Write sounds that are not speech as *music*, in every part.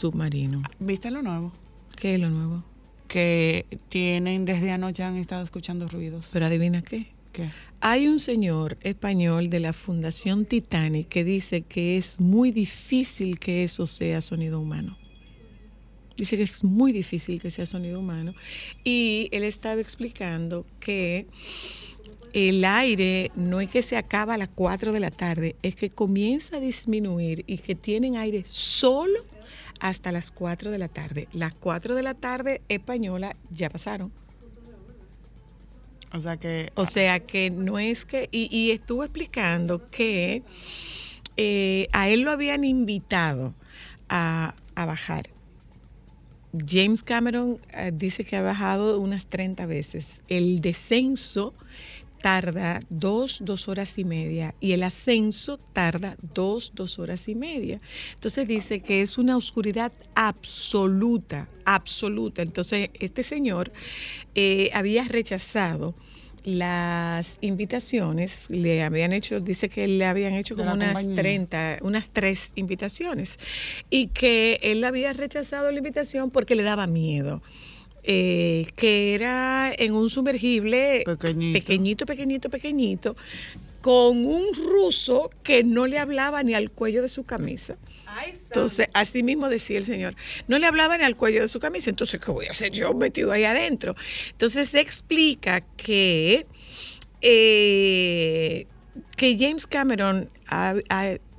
Submarino. ¿Viste lo nuevo? ¿Qué es lo nuevo? Que tienen desde anoche han estado escuchando ruidos. Pero adivina qué. ¿Qué? Hay un señor español de la Fundación Titanic que dice que es muy difícil que eso sea sonido humano. Dice que es muy difícil que sea sonido humano. Y él estaba explicando que el aire no es que se acaba a las 4 de la tarde, es que comienza a disminuir y que tienen aire solo hasta las 4 de la tarde. Las 4 de la tarde española ya pasaron. O sea que O sea que no es que, y, y estuvo explicando que eh, a él lo habían invitado a, a bajar. James Cameron eh, dice que ha bajado unas 30 veces. El descenso tarda dos, dos horas y media y el ascenso tarda dos, dos horas y media. Entonces dice que es una oscuridad absoluta, absoluta. Entonces este señor eh, había rechazado las invitaciones, le habían hecho, dice que le habían hecho como unas compañía. 30, unas tres invitaciones y que él había rechazado la invitación porque le daba miedo. Eh, que era en un sumergible Pequeñito. pequeñito, pequeñito, pequeñito, con un ruso que no le hablaba ni al cuello de su camisa. Entonces, así mismo decía el señor, no le hablaba ni al cuello de su camisa, entonces, ¿qué voy a hacer yo metido ahí adentro? Entonces, se explica que, eh, que James Cameron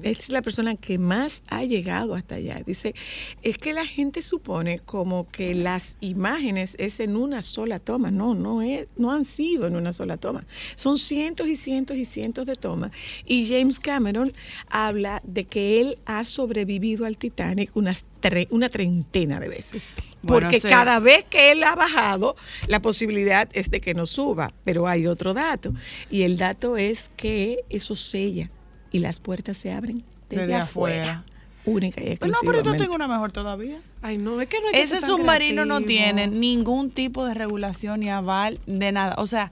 es la persona que más ha llegado hasta allá. Dice, es que la gente supone como que las imágenes es en una sola toma. No, no, es, no han sido en una sola toma. Son cientos y cientos y cientos de tomas. Y James Cameron habla de que él ha sobrevivido al Titanic unas tre- una treintena de veces. Bueno, Porque cada vez que él ha bajado, la posibilidad es de que no suba. Pero hay otro dato. Y el dato es que eso sella y las puertas se abren desde, Desde afuera. afuera. Única y Pues no, pero yo exclusivamente. tengo una mejor todavía. Ay, no, es que no hay que Ese submarino no tiene ningún tipo de regulación ni aval de nada. O sea,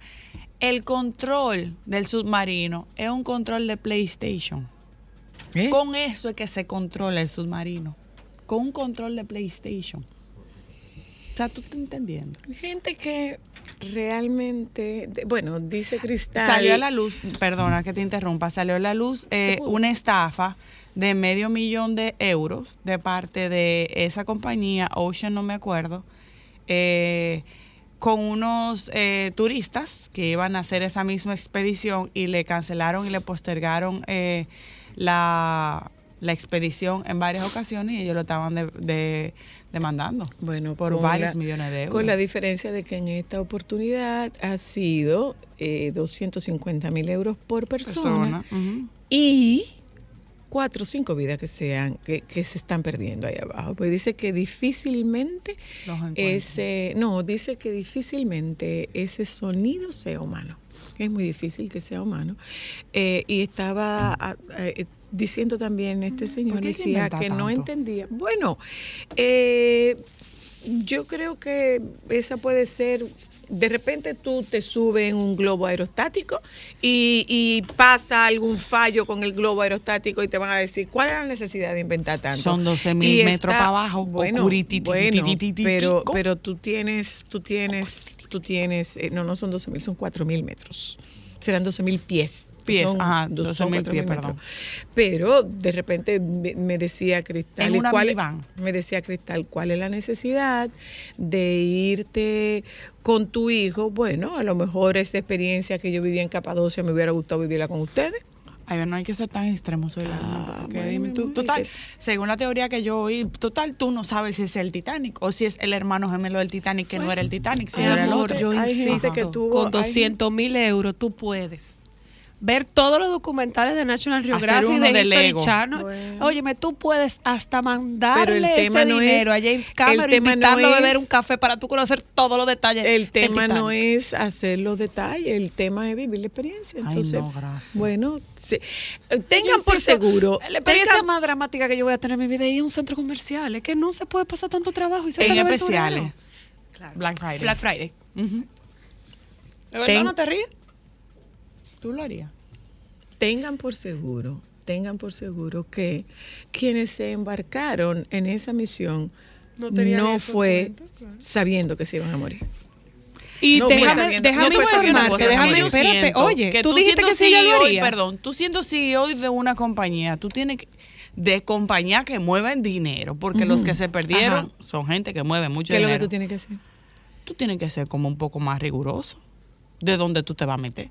el control del submarino es un control de PlayStation. ¿Eh? Con eso es que se controla el submarino. Con un control de PlayStation. Sea, tú estás entendiendo. Gente que realmente, bueno, dice Cristal. Salió a la luz, perdona que te interrumpa, salió a la luz eh, una estafa de medio millón de euros de parte de esa compañía, Ocean no me acuerdo, eh, con unos eh, turistas que iban a hacer esa misma expedición y le cancelaron y le postergaron la, la expedición en varias ocasiones y ellos lo estaban de- de- demandando Bueno, por varios la- millones de euros. Con la diferencia de que en esta oportunidad ha sido eh, 250 mil euros por persona, y cuatro o cinco vidas que sean que, que se están perdiendo ahí abajo. Pues dice que difícilmente ese, no, dice que difícilmente ese sonido sea humano. Es muy difícil que sea humano. Eh, y estaba eh, diciendo también este señor, que decía que no entendía. Bueno, eh, yo creo que esa puede ser de repente tú te subes en un globo aerostático y, y pasa algún fallo con el globo aerostático y te van a decir, ¿cuál es la necesidad de inventar tanto? Son 12.000 Y metros para abajo, Bueno, pero, pero tú tienes, tú tienes, tú tienes, eh, no, no son 12.000, son 4.000 metros. Serán 12 mil pies. Ajá, dos- 12.000 son cuatro pies, perdón. Pero de repente me, me decía Cristal, En ¿y una cuál- minivan. me decía Cristal, ¿cuál es la necesidad de irte con tu hijo? Bueno, a lo mejor esa experiencia que yo viví en Capadocia me hubiera gustado vivirla con ustedes. Ay, no hay que ser tan extremo, soy la Ah, bueno, dime tú, total, según la teoría que yo oí, total, tú no sabes si es el Titanic o si es el hermano gemelo del Titanic que no era el Titanic, sino era el otro. yo Hay gente insisto, que tuvo- con hay- 200 mil euros tú puedes ver todos los documentales de National Geographic uno de de History Lego. Channel. Bueno. Óyeme, tú puedes hasta mandarle ese no dinero es- a James el Cameron tema no invitarlo a beber un café para tú conocer todos los detalles. El del tema no es hacer los detalles, el tema es vivir la experiencia. Ay, Entonces, no, gracias. bueno, se- Yo tengan por insisto, seguro. La experiencia tengan- más dramática que yo voy a tener en mi vida es ir a un centro comercial. Es que no se puede pasar tanto trabajo y ser En especiales. Black Friday. Black Friday. Ujú. ¿De verdad Ten- no te ríes? ¿Tú lo harías? tengan por seguro, tengan por seguro que quienes se embarcaron en esa misión No fue claro. sabiendo que se iban a morir. Y No déjame, déjame informarte, déjame, yo espérate, oye, que tú, dijiste siendo que sí, ya lo CEO, haría. Perdón, tú siendo CEO de una compañía, tú tienes que de compañía que mueven dinero, porque los que se perdieron Ajá. son gente que mueve mucho ¿Qué es lo dinero. que tú tienes que hacer? tú tienes que ser como un poco más riguroso de dónde tú te vas a meter.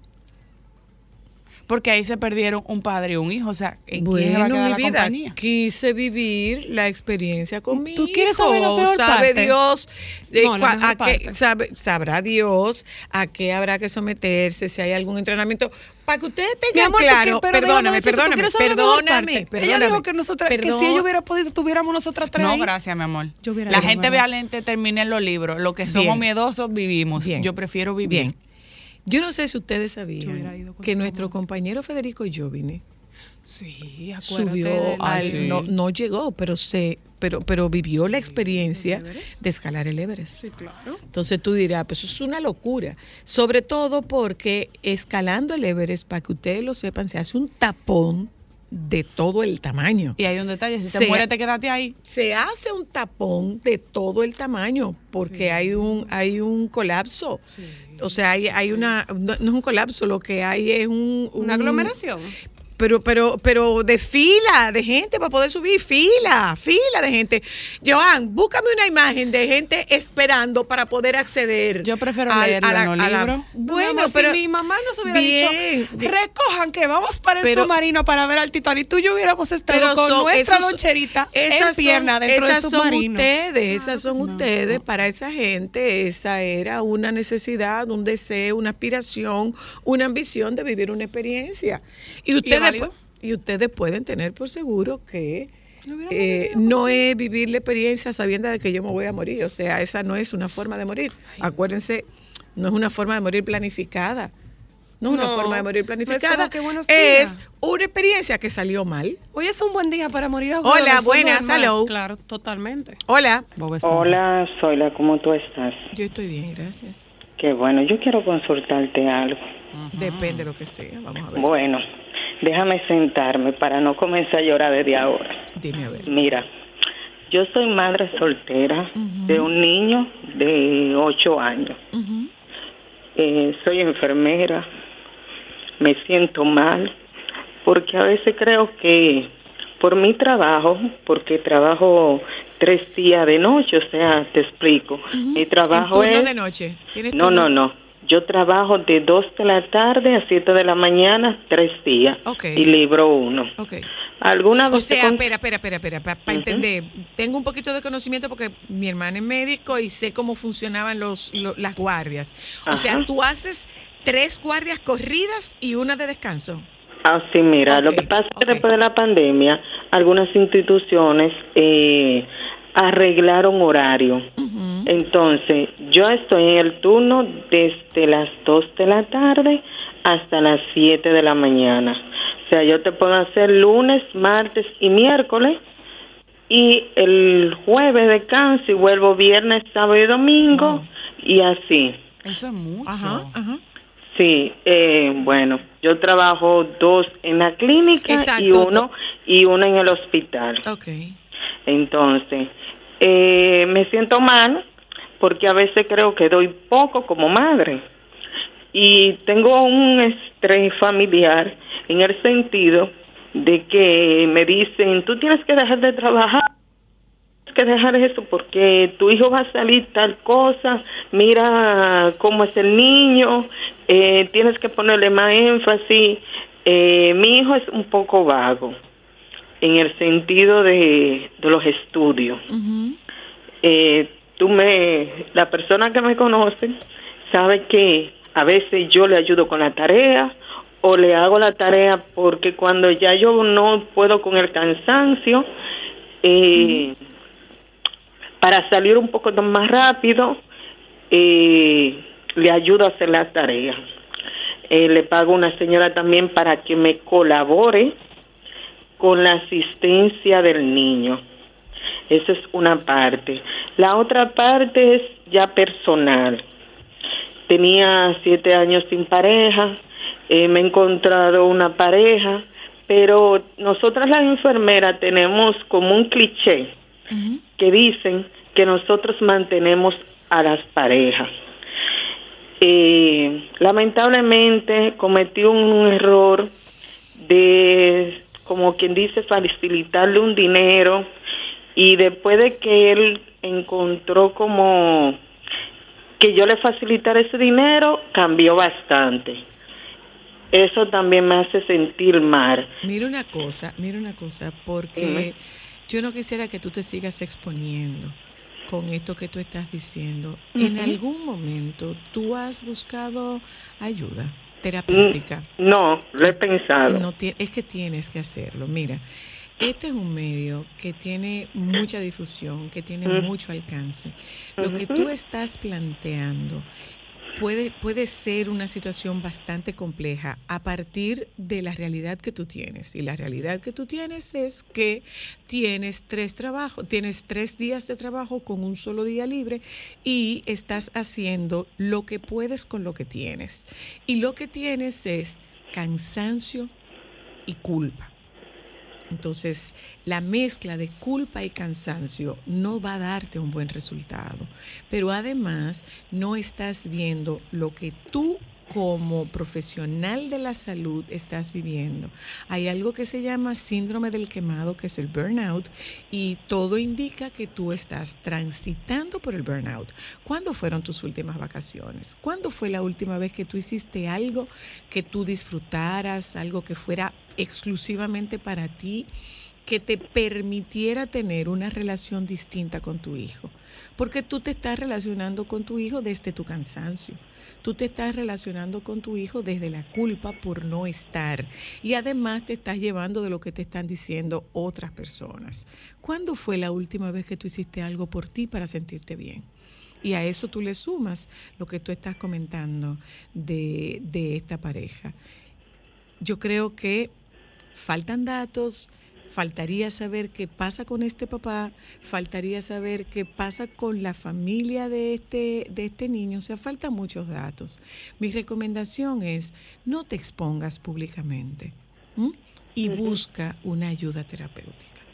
Porque ahí se perdieron un padre y un hijo, o sea, ¿en quién se va a Bueno, quedar mi la vida, compañía? quise vivir la experiencia con mi ¿Tú quieres hijo. saber la peor sabe parte? Dios eh, No, la a qué, sabe- sabrá Dios a qué habrá que someterse, si hay algún entrenamiento, para que ustedes tengan amor, claro, pero perdóname, déjame decirte, ¿tú perdóname, la perdóname, parte? perdóname. Ella dijo que, nosotras, que si ella hubiera podido, tuviéramos nosotras tres No, ahí. gracias, mi amor. Yo hubiera la gente violenta termina en los libros. Los que somos Bien. miedosos vivimos. Bien. Yo prefiero vivir. Bien. Yo no sé si ustedes sabían que nuestro compañero Federico Jovine Sí, subió de- Ah, al, sí. no, no llegó, pero se pero pero vivió la experiencia de escalar el Everest. Sí, claro. Entonces tú dirás, pues eso es una locura. Sobre todo porque escalando el Everest, para que ustedes lo sepan, se hace un tapón de todo el tamaño. Y hay un detalle, si Sí. te mueres te quedaste ahí. Se hace un tapón de todo el tamaño porque hay un hay un colapso. O sea, hay, hay una no, no es un colapso, lo que hay es un, Una un- aglomeración. Pero, pero, pero de fila, de gente para poder subir, fila, fila de gente. Joan, búscame una imagen de gente esperando para poder acceder. Yo prefiero al- leerlo a la- a. Bueno, pero. si mi mamá nos hubiera bien, dicho, recojan que vamos para el Pero- submarino para ver al Titanic, tú y yo hubiéramos estado con son- nuestra esos- loncherita esas en pierna son- dentro del esas son submarino. ustedes, esas son ustedes. Para esa gente, esa era una necesidad, un deseo, una aspiración, una ambición de vivir una experiencia. Y ustedes, válido? y ustedes pueden tener por seguro que eh, no es vivir la experiencia sabiendo de que yo me voy a morir. O sea, esa no es una forma de morir. Acuérdense, no es una forma de morir planificada. No es una No, forma de morir no es planificada. como que buenos es una experiencia que salió mal. Hoy es un buen día para morir a Hola, buenas, hello. Claro, totalmente. Hola. Hola, Zoila, ¿cómo tú estás? Yo estoy bien, gracias. Qué bueno, yo quiero consultarte algo. Depende de lo que sea. Vamos a ver. Bueno, déjame sentarme para no comenzar a llorar desde ahora. Dime a ver. Mira, yo soy madre soltera de un niño de 8 años. Eh, soy enfermera, me siento mal, porque a veces creo que por mi trabajo, porque trabajo tres días de noche, o sea, te explico, mi trabajo ¿En turno es... de noche? ¿Tienes No, turno? no, no. Yo trabajo de 2 de la tarde a 7 de la mañana, tres días. Y libro uno. Ok. ¿Alguna O vez te sea, espera, espera, espera, espera, para entender. Tengo un poquito de conocimiento porque mi hermana es médico y sé cómo funcionaban los, lo- las guardias. O sea, tú haces tres guardias corridas y una de descanso. Ah, sí, mira, lo que pasa es que después de la pandemia, algunas instituciones eh, arreglaron horario. Entonces, yo estoy en el turno desde las 2 de la tarde hasta las 7 de la mañana. O sea, yo te puedo hacer lunes, martes y miércoles. Y el jueves descanso y vuelvo viernes, sábado y domingo. Y así. Eso es mucho. Ajá, ajá. Sí, eh, bueno, yo trabajo dos en la clínica y uno y uno en el hospital. Ok. Entonces, eh, me siento mal porque a veces creo que doy poco como madre. y tengo un estrés familiar en el sentido de que me dicen, tú tienes que dejar de trabajar, tienes que dejar eso porque tu hijo va a salir tal cosa, mira cómo es el niño, eh, tienes que ponerle más énfasis. Eh, mi hijo es un poco vago en el sentido de, de los estudios. Eh, tú me, la persona que me conoce sabe que a veces yo le ayudo con la tarea o le hago la tarea porque cuando ya yo no puedo con el cansancio, eh, para salir un poco más rápido, eh, le ayudo a hacer la tarea. Eh, le pago a una señora también para que me colabore con la asistencia del niño. Esa es una parte. La otra parte es ya personal. Tenía siete años sin pareja, eh, me he encontrado una pareja, pero nosotras las enfermeras tenemos como un cliché que dicen que nosotros mantenemos a las parejas. Eh, lamentablemente cometí un error de, como quien dice, facilitarle un dinero y después de que él encontró como que yo le facilitara ese dinero, cambió bastante. Eso también me hace sentir mal. Mira una cosa, mira una cosa, porque yo no quisiera que tú te sigas exponiendo con esto que tú estás diciendo. En algún momento tú has buscado ayuda terapéutica. Mm, No, lo he pensado. No es que tienes que hacerlo. Mira, este es un medio que tiene mucha difusión, que tiene mucho alcance. Lo que tú estás planteando puede, puede ser una situación bastante compleja a partir de la realidad que tú tienes. Y la realidad que tú tienes es que tienes tres trabajos, tienes tres días de trabajo con un solo día libre y estás haciendo lo que puedes con lo que tienes. Y lo que tienes es cansancio y culpa. Entonces, la mezcla de culpa y cansancio no va a darte un buen resultado. Pero además, no estás viendo lo que tú como profesional de la salud estás viviendo. Hay algo que se llama síndrome del quemado, que es el burnout, y todo indica que tú estás transitando por el burnout. ¿Cuándo fueron tus últimas vacaciones? ¿Cuándo fue la última vez que tú hiciste algo que tú disfrutaras, algo que fuera exclusivamente para ti? que te permitiera tener una relación distinta con tu hijo. Porque tú te estás relacionando con tu hijo desde tu cansancio. Tú te estás relacionando con tu hijo desde la culpa por no estar. Y además te estás llevando de lo que te están diciendo otras personas. ¿Cuándo fue la última vez que tú hiciste algo por ti para sentirte bien? Y a eso tú le sumas lo que tú estás comentando de, de esta pareja. Yo creo que faltan datos, faltaría saber qué pasa con este papá, faltaría saber qué pasa con la familia de este, de este niño, o sea, faltan muchos datos. Mi recomendación es no te expongas públicamente ¿m? y busca una ayuda terapéutica.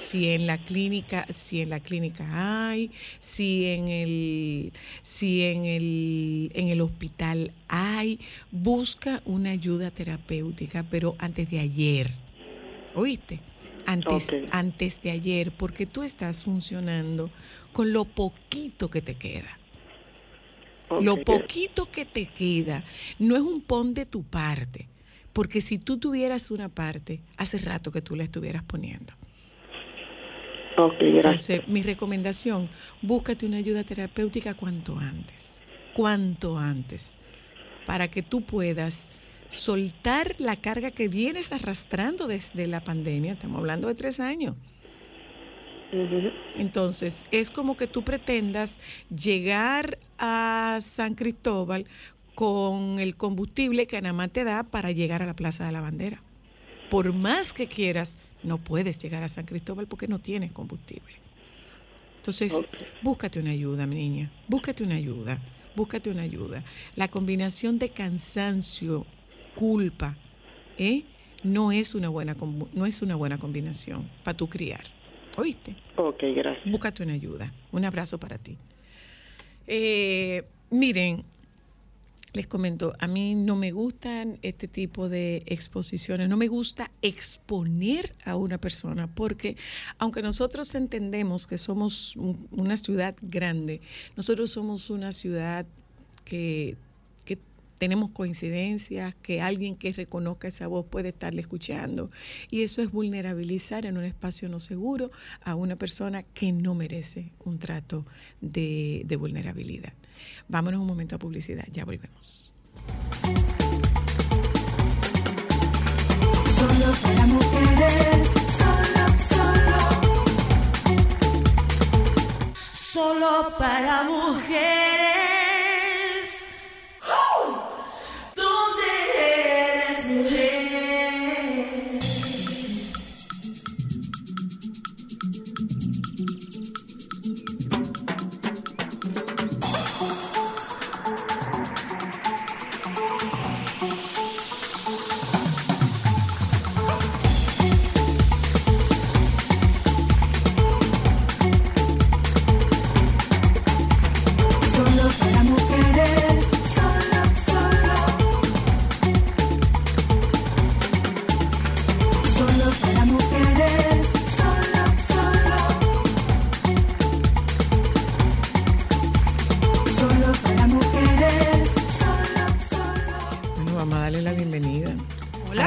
Si en la clínica, si en la clínica hay, si en el, si en el, en el hospital hay, busca una ayuda terapéutica, pero antes de ayer. ¿Oíste? Antes, antes de ayer, porque tú estás funcionando con lo poquito que te queda. Lo poquito que te queda no es un pon de tu parte, porque si tú tuvieras una parte, hace rato que tú la estuvieras poniendo. Gracias. Entonces, mi recomendación, búscate una ayuda terapéutica cuanto antes, cuanto antes, para que tú puedas soltar la carga que vienes arrastrando desde la pandemia, estamos hablando de tres años. Entonces, es como que tú pretendas llegar a San Cristóbal con el combustible que nada más te da para llegar a la Plaza de la Bandera. Por más que quieras, no puedes llegar a San Cristóbal porque no tienes combustible. Entonces, búscate una ayuda, mi niña. Búscate una ayuda. Búscate una ayuda. La combinación de cansancio, culpa, ¿eh? no es una buena no es una buena combinación para tu criar. ¿Oíste? Ok, gracias. Búscate una ayuda. Un abrazo para ti. Eh, miren, les comento, a mí no me gustan este tipo de exposiciones, no me gusta exponer a una persona, porque aunque nosotros entendemos que somos un- una ciudad grande, nosotros somos una ciudad que, que tenemos coincidencias, que alguien que reconozca esa voz puede estarle escuchando. Y eso es vulnerabilizar en un espacio no seguro a una persona que no merece un trato de, de vulnerabilidad. Vámonos un momento a publicidad, ya volvemos. Solo para mujeres. Solo, solo. Solo para mujeres.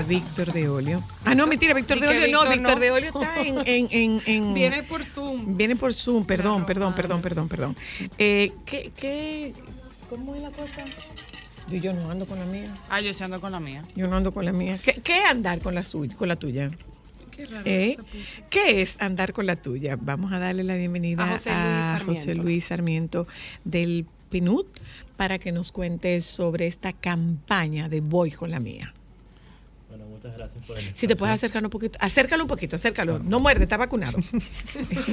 Víctor de Olio. Ah, no, mentira, Víctor de Olio, no, Víctor no. de Olio está en... en, en, en- Viene por Zoom. Viene por Zoom, perdón, Claro, perdón, ah. perdón, perdón, perdón. Eh, ¿qué, qué, ¿Cómo es la cosa? Yo, yo no ando con la mía. Ah, yo sí ando con la mía. Yo no ando con la mía. ¿Qué, qué es andar con la, suya, con la tuya? Qué raro. ¿Eh? ¿Qué es andar con la tuya? Vamos a darle la bienvenida A a José Luis Sarmiento. José Luis Sarmiento del PNUD para que nos cuente sobre esta campaña de Voy con la mía. Muchas gracias por el Si te puedes acercar un poquito, acércalo un poquito, acércalo. No muerde, está vacunado.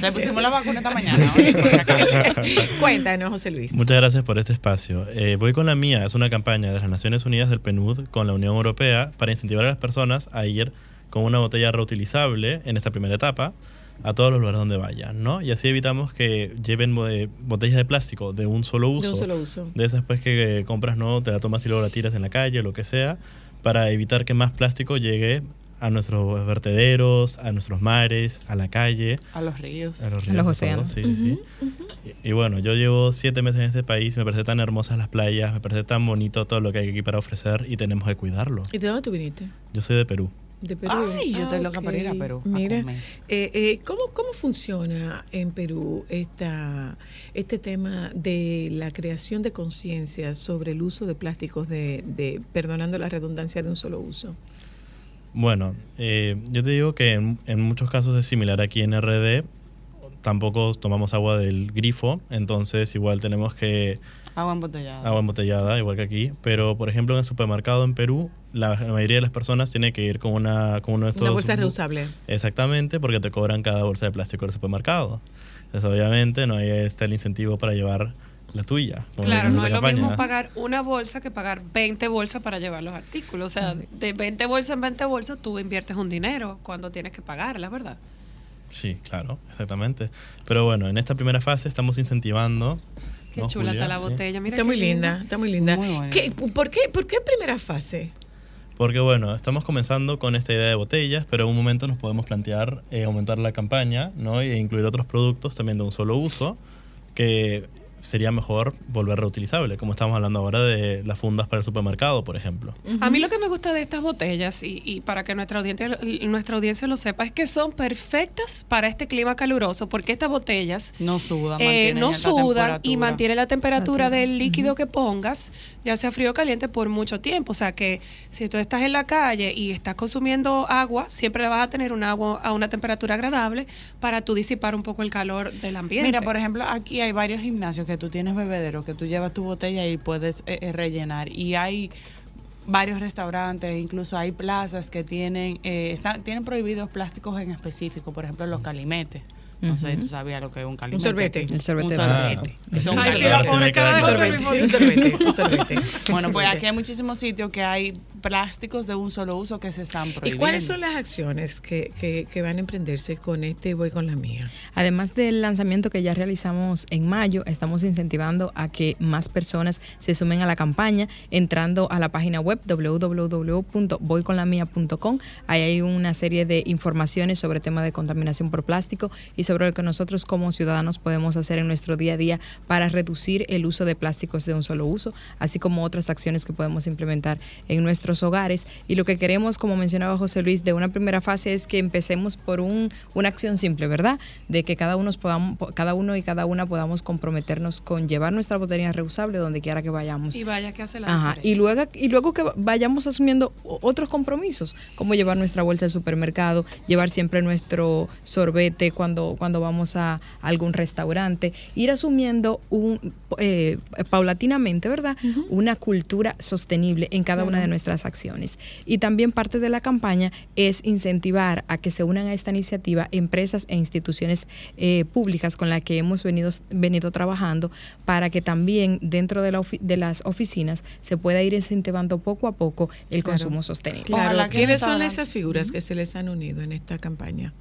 Le pusimos la vacuna esta mañana. *laughs* Cuéntanos, José Luis. Muchas gracias por este espacio. Eh, Voy con la mía es una campaña de las Naciones Unidas del PNUD con la Unión Europea para incentivar a las personas a ir con una botella reutilizable en esta primera etapa a todos los lugares donde vayan, ¿no? Y así evitamos que lleven eh, botellas de plástico de un solo uso. De un solo uso. De esas pues que eh, compras, ¿no? Te la tomas y luego la tiras en la calle o lo que sea, para evitar que más plástico llegue a nuestros vertederos, a nuestros mares, a la calle. A los ríos. A los, A océanos. Sí, sí, sí. Y, y bueno, yo llevo siete meses en este país, me parece tan hermosas las playas, me parece tan bonito todo lo que hay aquí para ofrecer y tenemos que cuidarlo. ¿Y de dónde tú viniste? Yo soy de Perú. De Perú. Ay, yo estoy loca para ir a. Perú a Mira, comer. eh, eh, ¿cómo, ¿cómo funciona en Perú esta, este tema de la creación de conciencia sobre el uso de plásticos de, de, perdonando la redundancia, de un solo uso? Bueno, eh, yo te digo que en, en muchos casos es similar aquí en RD. Tampoco tomamos agua del grifo, entonces igual tenemos que Agua embotellada. agua embotellada, igual que aquí. Pero, por ejemplo, en el supermercado en Perú, la, la mayoría de las personas tiene que ir con, una, con uno de estos... Una bolsa reusable. Exactamente, porque te cobran cada bolsa de plástico del supermercado. Entonces, obviamente, no hay este el incentivo para llevar la tuya. Claro, no es lo campaña. mismo pagar una bolsa que pagar 20 bolsas para llevar los artículos. O sea, de 20 bolsas en 20 bolsas tú inviertes un dinero cuando tienes que pagarla, ¿verdad? Sí, claro, exactamente. Pero bueno, en esta primera fase estamos incentivando. Qué ¿no, chula Julia? está la Sí. botella. Mira Está muy linda, está muy linda. Muy bonita. ¿Qué- por, qué, ¿Por qué primera fase? Porque bueno, estamos comenzando con esta idea de botellas, pero en un momento nos podemos plantear eh, aumentar la campaña ¿no? e incluir otros productos también de un solo uso, que sería mejor volver reutilizable, como estamos hablando ahora de las fundas para el supermercado, por ejemplo. A mí lo que me gusta de estas botellas, y, y para que nuestra audiencia, nuestra audiencia lo sepa, es que son perfectas para este clima caluroso, porque estas botellas No suda, eh, mantienen no sudan y temperatura. mantiene la temperatura del líquido que pongas, ya sea frío o caliente, por mucho tiempo. O sea que si tú estás en la calle y estás consumiendo agua, siempre vas a tener un agua a una temperatura agradable para tú disipar un poco el calor del ambiente. Mira, por ejemplo, aquí hay varios gimnasios que tú tienes bebederos, que tú llevas tu botella y puedes eh, eh, rellenar. Y hay varios restaurantes, incluso hay plazas que tienen, eh, están, tienen prohibidos plásticos en específico, por ejemplo, los calimetes. No sé, tú sabías lo que es un Un calimete. sorbete. aquí. El sorbete Un sorbete. un sorbete. Un *laughs* un. Bueno, pues aquí hay muchísimos sitios que hay plásticos de un solo uso que se están ¿Y prohibiendo. cuáles son las acciones que, que, que van a emprenderse con este Voy con la mía? Además del lanzamiento que ya realizamos en mayo, estamos incentivando a que más personas se sumen a la campaña entrando a la página web www.voyconlamia.com. Ahí hay una serie de informaciones sobre el tema de contaminación por plástico y sobre lo que nosotros como ciudadanos podemos hacer en nuestro día a día para reducir el uso de plásticos de un solo uso, así como otras acciones que podemos implementar en nuestros hogares. Y lo que queremos, como mencionaba José Luis, de una primera fase es que empecemos por un, una acción simple, ¿verdad? De que cada uno, podamos, cada uno y cada una podamos comprometernos con llevar nuestra botella reusable donde quiera que vayamos. Y vaya que hace la Ajá, y luego, y luego que vayamos asumiendo otros compromisos, como llevar nuestra bolsa al supermercado, llevar siempre nuestro sorbete cuando, cuando vamos a algún restaurante, ir asumiendo un, eh, paulatinamente, ¿verdad? Una cultura sostenible en cada una de nuestras acciones. Y también parte de la campaña es incentivar a que se unan a esta iniciativa empresas e instituciones eh, públicas con las que hemos venido, venido trabajando para que también dentro de, la ofi- de las oficinas se pueda ir incentivando poco a poco el Claro. consumo sostenible. Claro, ¿quiénes son esas figuras que se les han unido en esta campaña?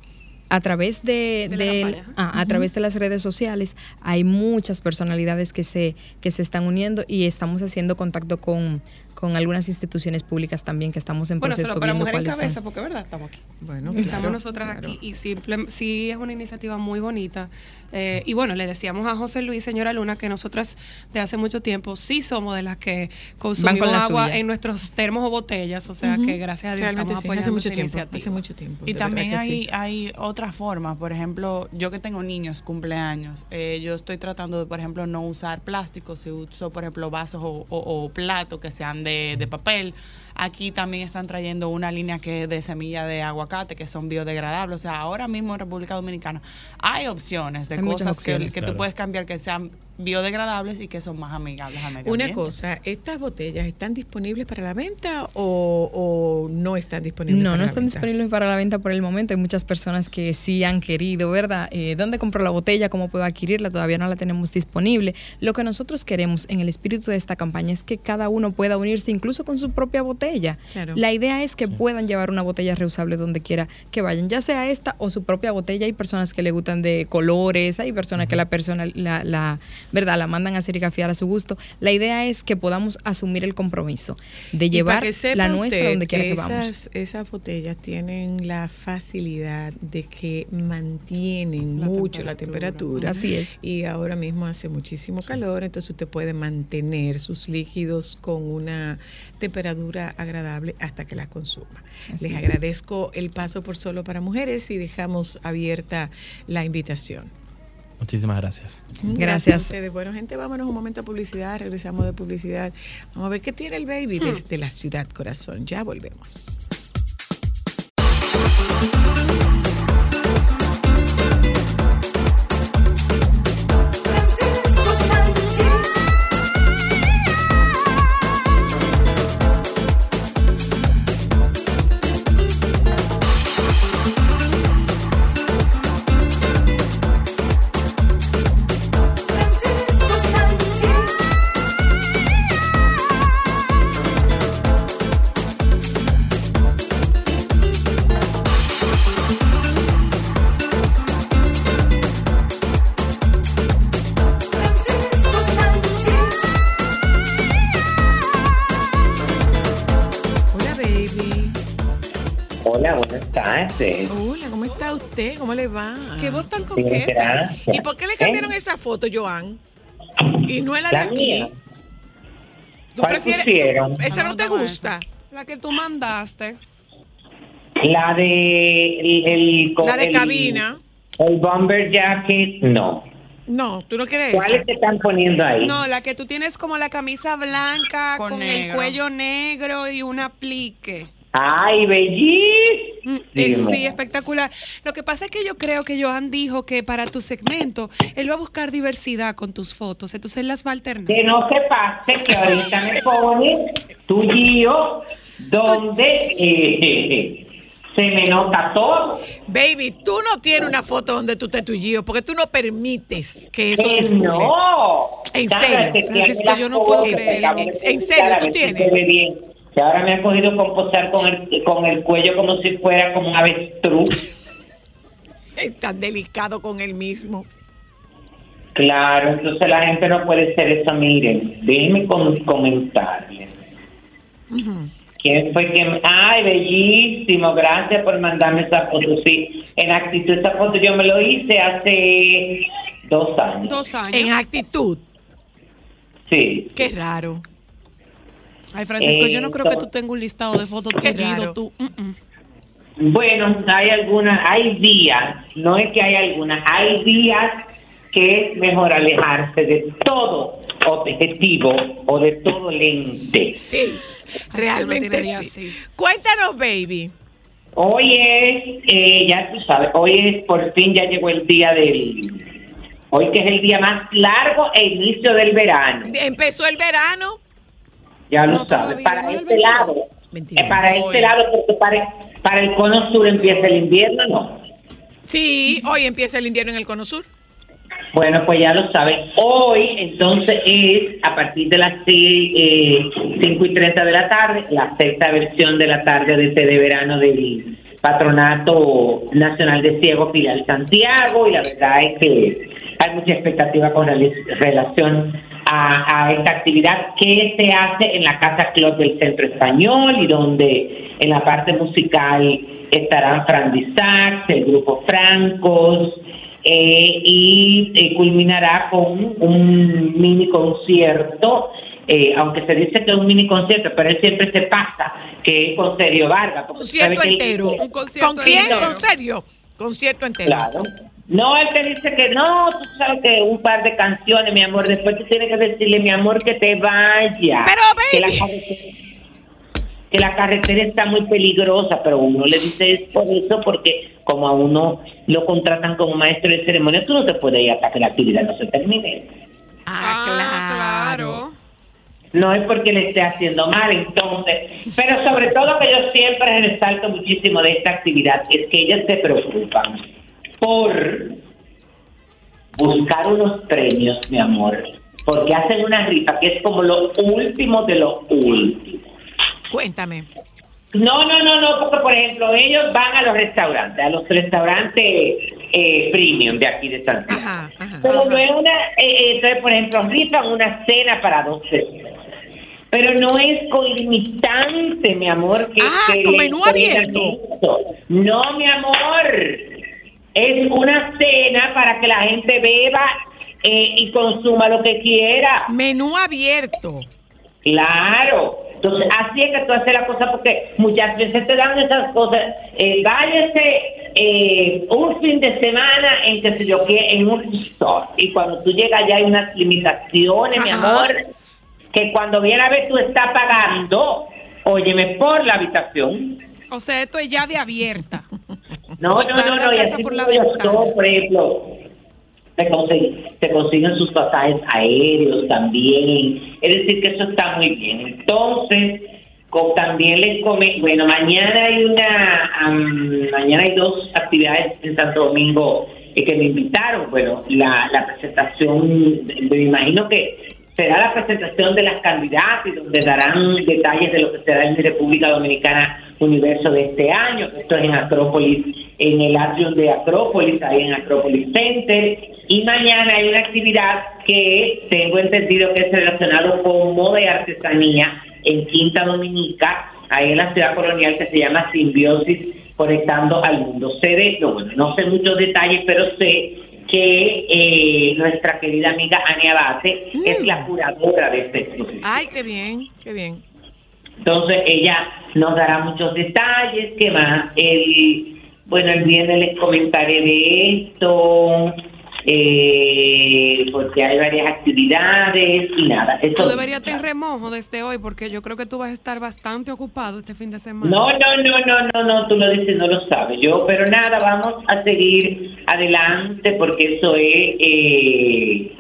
A través de, De campaña. ah, a través de las redes sociales hay muchas personalidades que se que se están uniendo y estamos haciendo contacto con, con algunas instituciones públicas también que estamos en Bueno, proceso solo para viendo mujer en cabeza, son. porque verdad, estamos aquí. Bueno, Estamos claro, nosotras claro. aquí y simple, sí es una iniciativa muy bonita. Eh, y bueno, le decíamos a José Luis, señora Luna, que nosotras de hace mucho tiempo sí somos de las que consumimos con la agua suya. en nuestros termos o botellas. O sea que gracias a Dios Realmente estamos sí, apoyando hace mucho esa tiempo, iniciativa. hace mucho tiempo. Y también hay, sí. hay otras formas, por ejemplo, yo que tengo niños, cumpleaños, eh, yo estoy tratando de, por ejemplo, no usar plástico, si uso, por ejemplo, vasos o, o- o platos que sean de, de papel. Aquí también están trayendo una línea que es de semilla de aguacate, que son biodegradables. O sea, ahora mismo en República Dominicana hay opciones de Hay cosas que, opciones, que tú claro. puedes cambiar que sean biodegradables y que son más amigables al medio Una ambiente. cosa, ¿estas botellas están disponibles para la venta o, o no están disponibles No, para no la están venta? disponibles para la venta por el momento. Hay muchas personas que sí han querido, ¿verdad? Eh, ¿Dónde compro la botella? ¿Cómo puedo adquirirla? Todavía no la tenemos disponible. Lo que nosotros queremos en el espíritu de esta campaña es que cada uno pueda unirse incluso con su propia botella. Claro. La idea es que puedan llevar una botella reusable donde quiera que vayan, ya sea esta o su propia botella. Hay personas que le gustan de colores, hay personas que la persona, la, la, ¿verdad? La mandan a serigrafiar a su gusto. La idea es que podamos asumir el compromiso de Y llevar la nuestra donde quiera que vamos. Esas botellas tienen la facilidad de que mantienen La mucho la temperatura. temperatura. Así es. Y ahora mismo hace muchísimo calor, entonces usted puede mantener sus líquidos con una temperatura agradable hasta que las consuma. Así Les es. agradezco el paso por solo para mujeres y dejamos abierta la invitación. Muchísimas gracias. Gracias. a ustedes. Bueno, gente, vámonos un momento a publicidad. Regresamos de publicidad. Vamos a ver qué tiene el baby desde la ciudad corazón. Ya volvemos. Usted? ¿Cómo le va? ¿Qué voz tan coqueta? ¿Y por qué le cambiaron ¿Eh? esa foto, Joan? Y no es la, La de aquí. mía. ¿Tú ¿Cuál prefieres? pusieron? ¿Esa no te Ah, no, gusta? La que tú mandaste. La de el, el- La de el- cabina. El bomber jacket, no. No, tú no quieres ¿Cuáles esa. te están poniendo ahí? No, la que tú tienes como la camisa blanca Con con, el cuello negro y un aplique. Ay, Mm, eh, bellísimo. Sí, espectacular. Lo que pasa es que yo creo que Joan dijo que para tu segmento él va a buscar diversidad con tus fotos, entonces él las va a alternar. Que no se pase que ahorita me pone tu lío donde eh, Se me nota todo. Baby, tú no tienes una foto donde tú te tuyío, porque tú no permites que eso Eh, circule. no. En serio, es que Francisco, yo no puedo creer. En- serio, ¿tú tienes? Que ahora me ha cogido con posar con el, con el cuello como si fuera como un avestruz. Es tan delicado con él mismo. Claro, entonces la gente no puede ser eso. Miren, déjenme con- comentarles. ¿Quién fue que.? ¡Ay, bellísimo! Gracias por mandarme esa foto. Sí, en actitud, esa foto yo me lo hice hace dos años. Dos años. En actitud. Sí. Qué raro. Ay, Francisco, yo no creo que Esto- tú tengas un listado de fotos raro. tú. mm, mm. Bueno, hay algunas, hay días, no es que hay algunas, hay días que es mejor alejarse de todo objetivo o de todo lente. Sí, realmente sí. así. Cuéntanos, baby. Hoy es, eh, ya tú sabes, hoy es por fin ya llegó el día del, hoy que es el día más largo e inicio del verano, Empezó el verano. Ya lo No, sabes, todavía para no, el este 22. lado, 22. eh, para Hoy. este lado, porque para, para el cono sur empieza el invierno, ¿no? Sí, hoy empieza el invierno en el Cono Sur. Bueno, pues ya lo saben. Hoy, entonces, es a partir de las 5 y 30 de la tarde, la sexta versión de la tarde de este de verano del Patronato Nacional de Ciego Filial Santiago. Y la verdad es que hay mucha expectativa con rel- relación a, a esta actividad que se hace en la Casa Club del Centro Español y donde en la parte musical estarán Fran Sax, el grupo Francos, eh, y eh, culminará con un mini concierto, eh, aunque se dice que es un mini concierto, pero él siempre se pasa, que es con Sergio Vargas. Concierto entero. Un concierto ¿Con quién? entero. ¿Con serio? Concierto entero. Claro. No, él te dice que no, tú sabes que un par de canciones, mi amor, después tú tienes que decirle, mi amor, que te vaya. Pero, que la, baby. carretera, que la carretera está muy peligrosa, pero uno le dice es por eso, porque como a uno lo contratan como maestro de ceremonia, tú no te puedes ir hasta que la actividad no se termine. Ah, claro. No es porque le esté haciendo mal, entonces. Pero sobre todo que yo siempre resalto muchísimo de esta actividad es que ellas se preocupan por buscar unos premios, mi amor. Porque hacen una rifa que es como lo último de lo último. Cuéntame. No, no, no, no, porque por ejemplo ellos van a los restaurantes, a los restaurantes eh, premium de aquí de Santiago. Ajá, ajá. Pero no es una, eh, eh, entonces, por ejemplo, rifan una cena para dos personas. Pero no es con limitante, mi amor. Que, Ah, que con menú abierto. No, mi amor. Es una cena para que la gente beba eh, y consuma lo que quiera. Menú abierto. Claro. Entonces, así es que tú haces la cosa porque muchas veces te dan esas cosas. Eh, váyase eh, un fin de semana en que se yo qué, en un resort. Y cuando tú llegas ya hay unas limitaciones, mi amor, que cuando viene a ver tú estás pagando, óyeme, por la habitación. O sea, esto es llave abierta. *laughs* No, no, no, no, y así por la yo por ejemplo, se consiguen, se consiguen sus pasajes aéreos también, es decir, que eso está muy bien. Entonces, también les come, bueno, mañana hay una, am, mañana hay dos actividades en Santo Domingo eh, que me invitaron, bueno, la, la presentación, me imagino que será la presentación de las candidatas y donde darán detalles de lo que será en República Dominicana Universo de este año. Esto es en Acrópolis, en el atrium de Acrópolis, ahí en Acrópolis Center. Y mañana hay una actividad que tengo entendido que es relacionado con moda y artesanía en Quinta Dominica, ahí en la ciudad colonial que se llama Simbiosis Conectando al Mundo. Sé de, no, bueno, no sé muchos detalles, pero sé que eh, nuestra querida amiga Ania Abate es la curadora de este exposición. Ay, qué bien, qué bien. Entonces ella nos dará muchos detalles, ¿qué más? El, bueno, el viernes les comentaré de esto, eh, porque hay varias actividades y nada. Tú Eso, deberías tener remojo desde hoy porque yo creo que tú vas a estar bastante ocupado este fin de semana. No, no, no, no, no, no, tú lo dices, no lo sabes yo, pero nada, vamos a seguir adelante porque eso es, eh,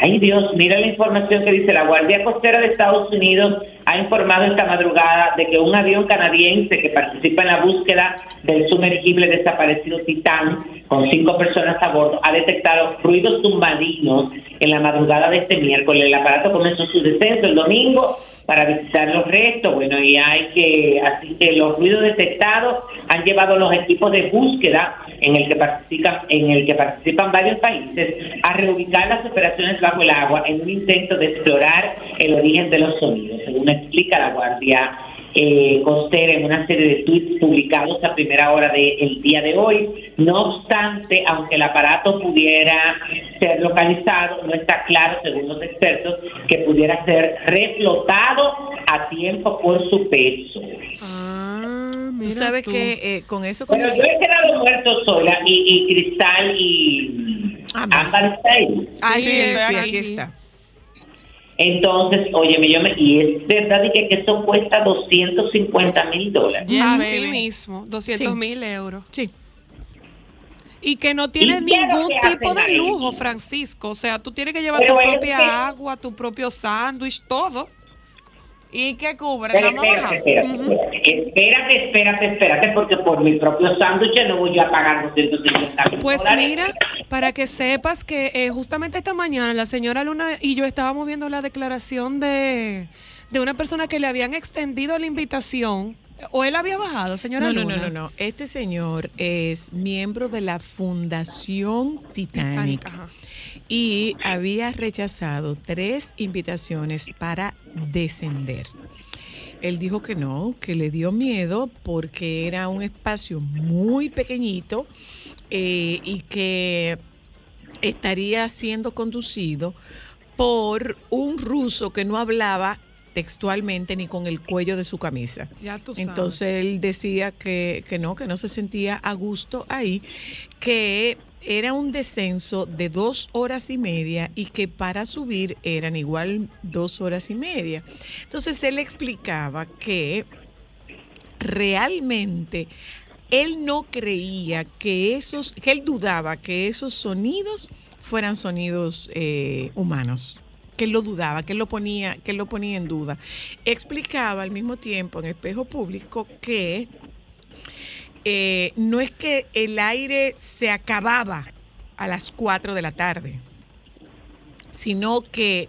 Ay Dios, mira la información que dice la Guardia Costera de Estados Unidos ha informado esta madrugada de que un avión canadiense que participa en la búsqueda del sumergible desaparecido Titán con cinco personas a bordo ha detectado ruidos submarinos en la madrugada de este miércoles. El aparato comenzó su descenso el domingo para visitar los restos. Bueno, y hay que, así que los ruidos detectados han llevado los equipos de búsqueda en el que participan, en el que participan varios países a reubicar las operaciones bajo el agua en un intento de explorar el origen de los sonidos, según explica la Guardia eh, Costera en una serie de tweets publicados a primera hora del día de hoy. No obstante, aunque el aparato pudiera ser localizado, no está claro, según los expertos, que pudiera ser reflotado a tiempo por su peso. Tú sabes que eh, con eso... Pero con yo he quedado muerto sola y, y Cristal y Ámbar está ahí. Ahí Sí, aquí está. Entonces, óyeme, yo me, y es verdad y que, que eso cuesta 250 mil dólares. Yes, Así baby. mismo, 200 Sí. mil euros. Sí. Y que no tiene ¿Y qué es lo ningún tipo de lujo, Francisco. O sea, tú tienes que llevar Pero tu propia que- agua, tu propio sándwich, todo. ¿Y qué cubre? Pero ¿La espérate, espérate, espérate, espérate, espérate, espérate, porque por mi propio sándwich no voy yo a pagar 250 mil Pues dólares. mira, para que sepas que eh, justamente esta mañana la señora Luna y yo estábamos viendo la declaración de, de una persona que le habían extendido la invitación. ¿O él había bajado, señora No, no, Luna? no, no, no. Este señor es miembro de la Fundación Titanic Titanic, ajá. Y había rechazado tres invitaciones para descender. Él dijo que no, que le dio miedo porque era un espacio muy pequeñito eh, y que estaría siendo conducido por un ruso que no hablaba textualmente ni con el cuello de su camisa. Ya tú sabes. Entonces él decía que, que no, que no se sentía a gusto ahí, que era un descenso de dos horas y media y que para subir eran igual dos horas y media. Entonces él explicaba que realmente él no creía que esos, que él dudaba que esos sonidos fueran sonidos eh, humanos que lo dudaba, que lo ponía, que lo ponía en duda. Explicaba al mismo tiempo en espejo público que eh, no es que el aire se acababa a las 4 de la tarde, sino que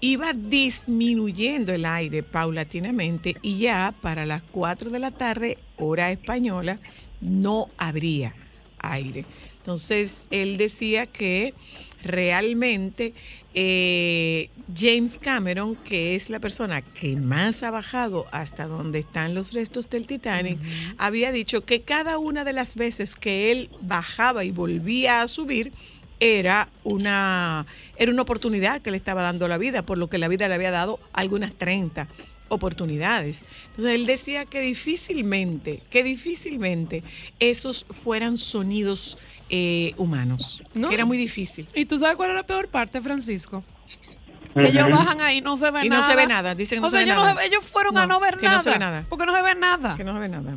iba disminuyendo el aire paulatinamente y ya para las 4 de la tarde, hora española, no habría aire. Entonces, él decía que realmente eh, James Cameron, que es la persona que más ha bajado hasta donde están los restos del Titanic, había dicho que cada una de las veces que él bajaba y volvía a subir, era una, era una oportunidad que le estaba dando la vida, por lo que la vida le había dado algunas 30 oportunidades. Entonces él decía que difícilmente, que difícilmente esos fueran sonidos eh, humanos, No. que era muy difícil. ¿Y tú sabes cuál es la peor parte, Francisco? Que ellos bajan ahí y no se ve Y no nada. se ve nada, dicen que no o se sea, ve ellos, no nada. ellos fueron No, a no ver que nada. no se ve nada. Porque no se ve nada. Que no se ve nada.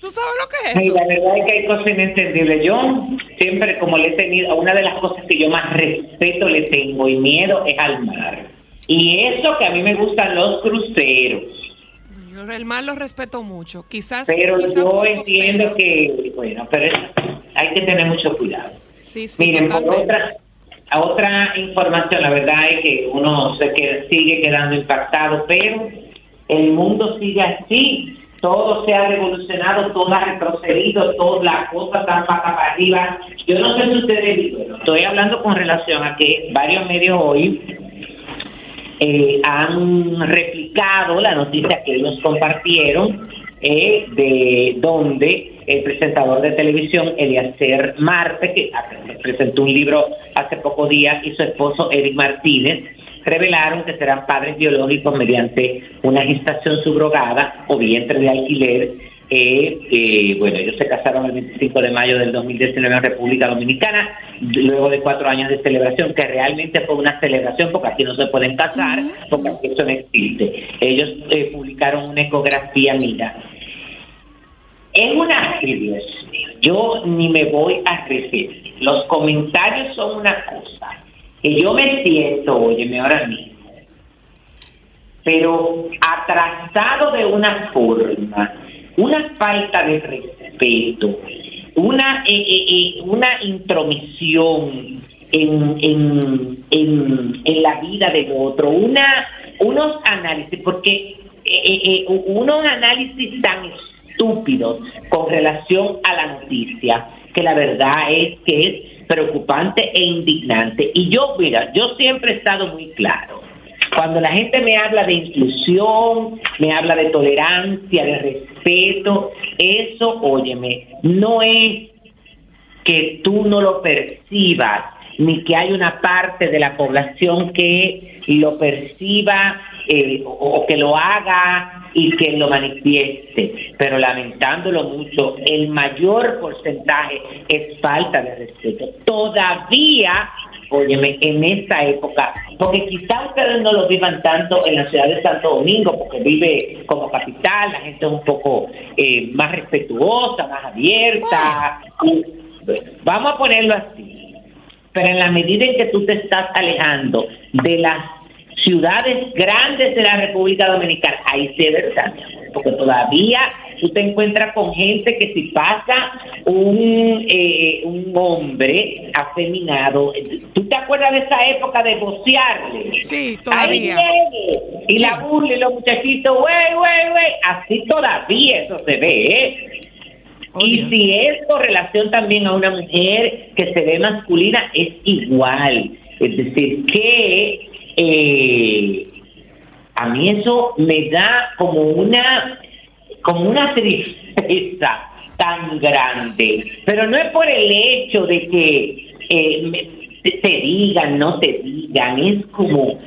¿Tú sabes lo que es Ay, eso? la verdad es que hay cosas inentendibles. Yo siempre, como le he tenido, una de las cosas que yo más respeto le tengo y miedo es al mar. Y eso que a mí me gustan los cruceros. Yo el mar lo respeto mucho. Quizás. Pero quizás yo entiendo que, bueno, pero es- hay que tener mucho cuidado. Sí, sí, Miren, por otra, a otra información, la verdad es que uno se que, sigue quedando impactado, pero el mundo sigue así, todo se ha revolucionado, todo ha retrocedido, todas las cosas están para arriba. Yo no sé si ustedes, bueno, estoy hablando con relación a que varios medios hoy eh, han replicado la noticia que ellos compartieron eh, de donde el presentador de televisión Eliezer Marte, que presentó un libro hace pocos días, y su esposo Eric Martínez, revelaron que serán padres biológicos mediante una gestación subrogada o vientre de alquiler. Eh, eh, bueno, ellos se casaron el 25 de mayo del 2019 en República Dominicana, luego de cuatro años de celebración, que realmente fue una celebración, porque aquí no se pueden casar, porque aquí eso no existe. Ellos eh, publicaron una ecografía, mira, es una yo ni me voy a referir. Los comentarios son una cosa que yo me siento, óyeme ahora mismo, pero atrasado de una forma, una falta de respeto, una, eh, eh, eh, una intromisión en, en, en, la vida del otro, una, unos análisis, porque unos análisis tan estúpidos con relación a la noticia, que la verdad es que es preocupante e indignante. Y yo, mira, yo siempre he estado muy claro. Cuando la gente me habla de inclusión, me habla de tolerancia, de respeto, eso, óyeme, no es que tú no lo percibas, ni que hay una parte de la población que lo perciba eh, o, que lo haga y que lo manifieste. Pero lamentándolo mucho, el mayor porcentaje es falta de respeto. Todavía, óyeme, en esta época, porque quizá ustedes no lo vivan tanto en la ciudad de Santo Domingo, porque vive como capital, la gente es un poco eh, más respetuosa, más abierta. Y, bueno, vamos a ponerlo así. Pero en la medida en que tú te estás alejando de las ciudades grandes de la República Dominicana, ahí sí es verdad, porque todavía tú te encuentras con gente que si pasa un, eh, un hombre afeminado, ¿tú te acuerdas de esa época de bocearle? Sí, todavía. y la burla y los muchachitos, güey, güey, güey, así todavía eso se ve, ¿eh? Oh, y Dios. si es con relación también a una mujer que se ve masculina, es igual. Es decir, que eh, a mí eso me da como una, como una tristeza tan grande. Pero no es por el hecho de que eh, te, digan, no te digan, es como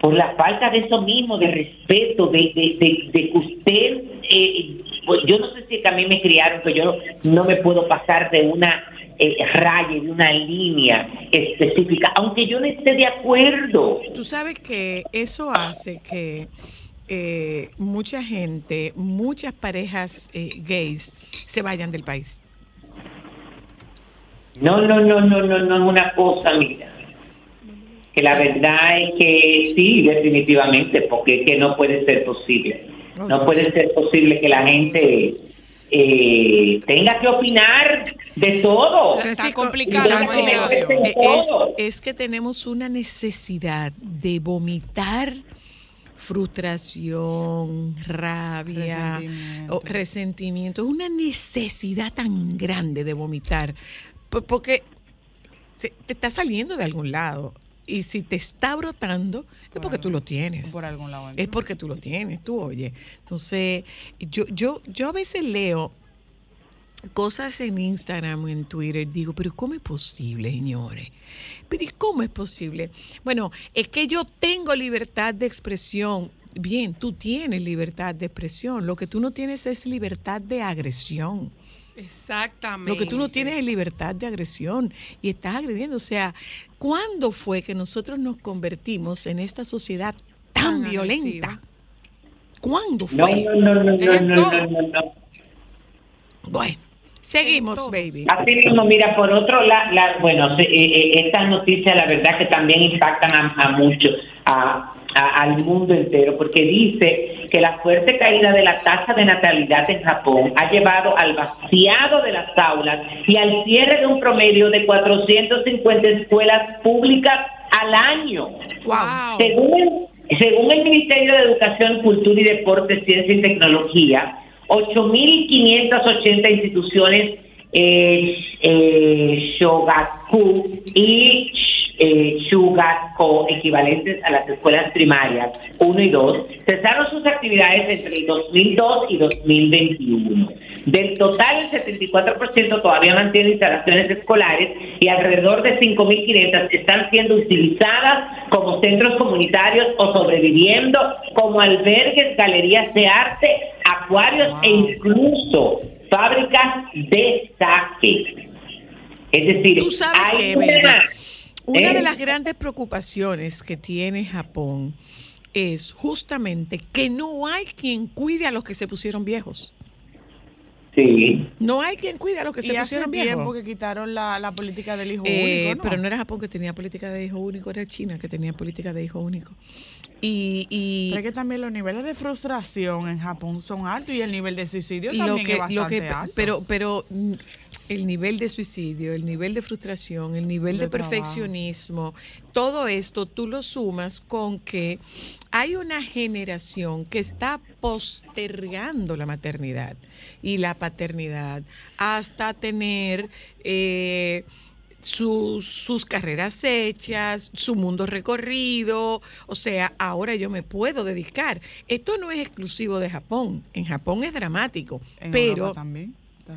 por la falta de eso mismo, de respeto, de, de, de- que usted, eh, pues yo no sé si también me criaron, que yo no me puedo pasar de una eh, raya, de una línea específica, aunque yo no esté de acuerdo. Tú sabes que eso hace que eh, mucha gente, muchas parejas eh, gays se vayan del país. No, no, no, no, no, no es una cosa, mira. Que la verdad es que sí, definitivamente, porque es que no puede ser posible. No puede ser posible que la gente eh, tenga que opinar de todo. Está complicado. Es, es que tenemos una necesidad de vomitar frustración, rabia, Resentimiento. o resentimiento. Es una necesidad tan grande de vomitar. po- Porque se- te está saliendo de algún lado. Y si te está brotando, es porque tú lo tienes. Por algún lado. Es porque tú lo tienes, tú oye. Entonces, yo, yo, yo a veces leo cosas en Instagram o en Twitter, digo, pero ¿cómo es posible, señores? Pero ¿y cómo es posible? Bueno, es que yo tengo libertad de expresión. Bien, tú tienes libertad de expresión. Lo que tú no tienes es libertad de agresión. Exactamente. Lo que tú no tienes es libertad de agresión y estás agrediendo. O sea, ¿cuándo fue que nosotros nos convertimos en esta sociedad tan, Tan violenta? agresiva. ¿Cuándo fue? no, no, no, no, En no, todo. no, no, no. Bueno, seguimos, baby. Así mismo, mira, por otro lado, bueno, se- eh, eh, estas noticias la verdad que también impactan a, a mucho, a, a- al mundo entero, porque dice que la fuerte caída de la tasa de natalidad en Japón ha llevado al vaciado de las aulas y al cierre de un promedio de 450 escuelas públicas al año. Wow. Según según el Ministerio de Educación, Cultura y Deporte, Ciencia y Tecnología, 8.580 instituciones eh, eh, Shogaku y eh, Shugaku, equivalentes a las escuelas primarias 1 y 2, cesaron sus actividades entre el 2002 y 2021. Del total, el 74% todavía mantiene instalaciones escolares y alrededor de 5.500 están siendo utilizadas como centros comunitarios o sobreviviendo como albergues, galerías de arte, acuarios e incluso fábricas de saque. Es decir, Tú sabes hay que, baby, una, Una ¿eh? de las grandes preocupaciones que tiene Japón es justamente que no hay quien cuide a los que se pusieron viejos. Sí. No hay quien cuida a los que se pusieron tiempo viejos. que quitaron la, la política del hijo Eh, único, ¿no? Pero no era Japón que tenía política de hijo único, era China que tenía política de hijo único. Y, y Pero es que también los niveles de frustración en Japón son altos y el nivel de suicidio lo también que, es lo bastante que, alto. pero, pero el nivel de suicidio, el nivel de frustración, el nivel de, perfeccionismo, todo esto tú lo sumas con que hay una generación que está postergando la maternidad y la paternidad hasta tener eh, sus, sus carreras hechas, su mundo recorrido, o sea, ahora yo me puedo dedicar. Esto no es exclusivo de Japón, en Japón es dramático, En pero también.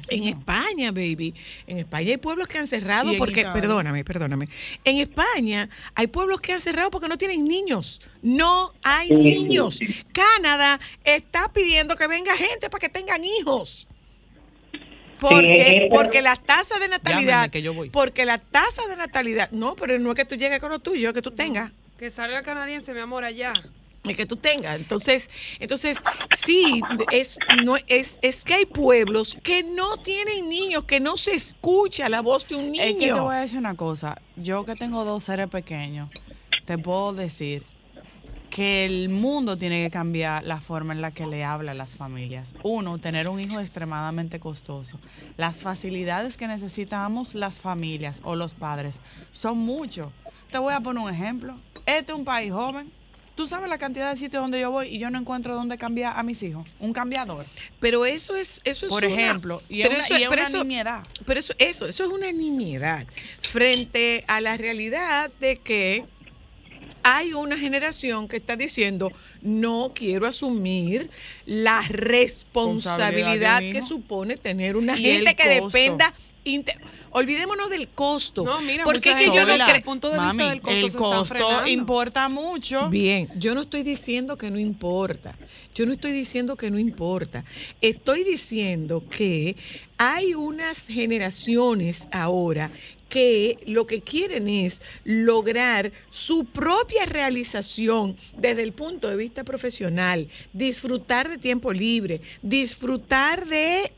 En ¿no? España, baby, en España hay pueblos que han cerrado porque, Italia. perdóname, perdóname, en España hay pueblos que han cerrado porque no tienen niños, no hay niños. Canadá está pidiendo que venga gente para que tengan hijos. Porque, porque la tasa de natalidad, que yo voy. porque la tasa de natalidad, no, pero no es que tú llegues con lo tuyo, es que tú tengas. Que salga canadiense, mi amor, allá. El que tú tengas. Entonces, entonces sí, es, no, es, es que hay pueblos que no tienen niños, que no se escucha la voz de un niño. Es que te voy a decir una cosa. Yo que tengo dos seres pequeños, te puedo decir que el mundo tiene que cambiar la forma en la que le habla a las familias. Uno, tener un hijo es extremadamente costoso. Las facilidades que necesitamos las familias o los padres son mucho. Te voy a poner un ejemplo. Este es un país joven. Tú sabes la cantidad de sitios donde yo voy y yo no encuentro dónde cambiar a mis hijos. Un cambiador. Pero eso es, eso es Por una- ejemplo, y es una- eso- y es pero una eso- nimiedad. Pero eso, eso, eso es una nimiedad frente a la realidad de que hay una generación que está diciendo no quiero asumir la responsabilidad que supone tener una Y gente que dependa. Olvidémonos del costo. No, mira, porque es mucha que yo no creo. el punto de vista del costo el costo frenando. importa mucho. Bien, yo no estoy diciendo que no importa. Yo no estoy diciendo que no importa. Estoy diciendo que hay unas generaciones ahora que lo que quieren es lograr su propia realización desde el punto de vista profesional, disfrutar de tiempo libre, disfrutar de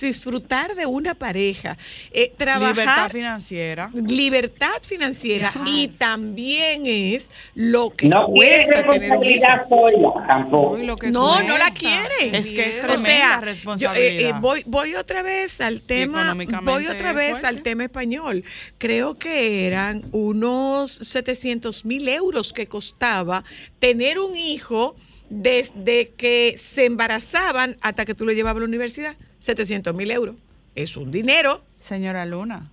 disfrutar de una pareja, eh, trabajar Libertad financiera. libertad financiera y también es lo que No cuesta tener un hijo. responsabilidad sola tampoco. Uy, lo que No, no la quieren. Es que es O tremenda sea, yo, responsabilidad. eh, eh, voy, voy otra vez al tema, voy otra vez fuerte. al tema español. Creo que eran unos 700 mil euros que costaba tener un hijo desde que se embarazaban hasta que tú lo llevabas a la universidad. 700 mil euros. Es un dinero. Señora Luna,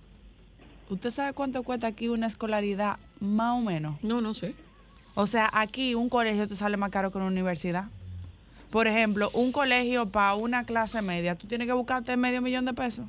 ¿usted sabe cuánto cuesta aquí una escolaridad más o menos? No, no sé. O sea, aquí un colegio te sale más caro que una universidad. Por ejemplo, un colegio para una clase media, tú tienes que buscarte medio millón de pesos.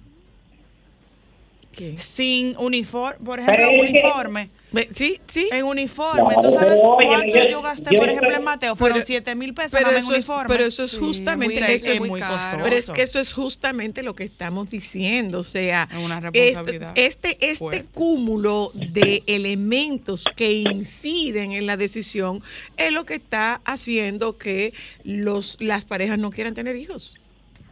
¿Qué? Sin uniforme, por ejemplo, que- uniforme. Sí, sí. En uniforme. No, ¿Tú sabes cuánto yo- yo gasté, yo por ejemplo, en Mateo? Fueron Pero- 7 mil pesos Pero eso, en es, uniforme. pero eso es Sí, justamente muy- eso es es muy costoso. Pero es que eso es justamente lo que estamos diciendo, o sea, una este, responsabilidad este, este fuerte. cúmulo de elementos que inciden en la decisión es lo que está haciendo que los, las parejas no quieran tener hijos.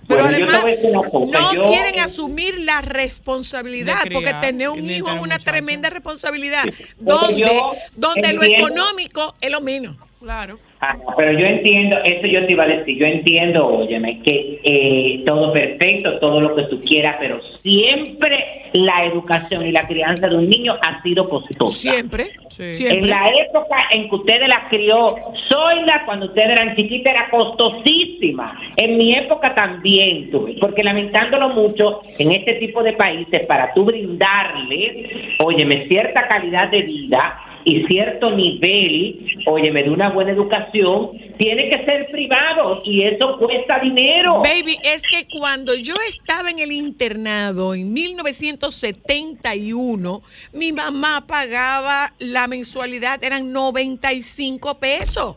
Pero Bueno, además cosa, no yo- quieren asumir la responsabilidad, porque tener un hijo es una tremenda responsabilidad, donde, donde lo económico es lo menos. Claro. Ah, pero yo entiendo, eso yo te iba a decir, yo entiendo, óyeme, que eh, todo perfecto, todo lo que tú quieras, pero siempre la educación y la crianza de un niño ha sido costosa. Siempre, Sí. En la época en que ustedes la crió Zoila, cuando ustedes eran chiquitas, era costosísima. En mi época también tuve, porque lamentándolo mucho, en este tipo de países, para tú brindarle, óyeme, cierta calidad de vida y cierto nivel, óyeme, de una buena educación, tiene que ser privado y eso cuesta dinero. Baby, es que cuando yo estaba en el internado en 1971, mi mamá pagaba la mensualidad, eran 95 pesos.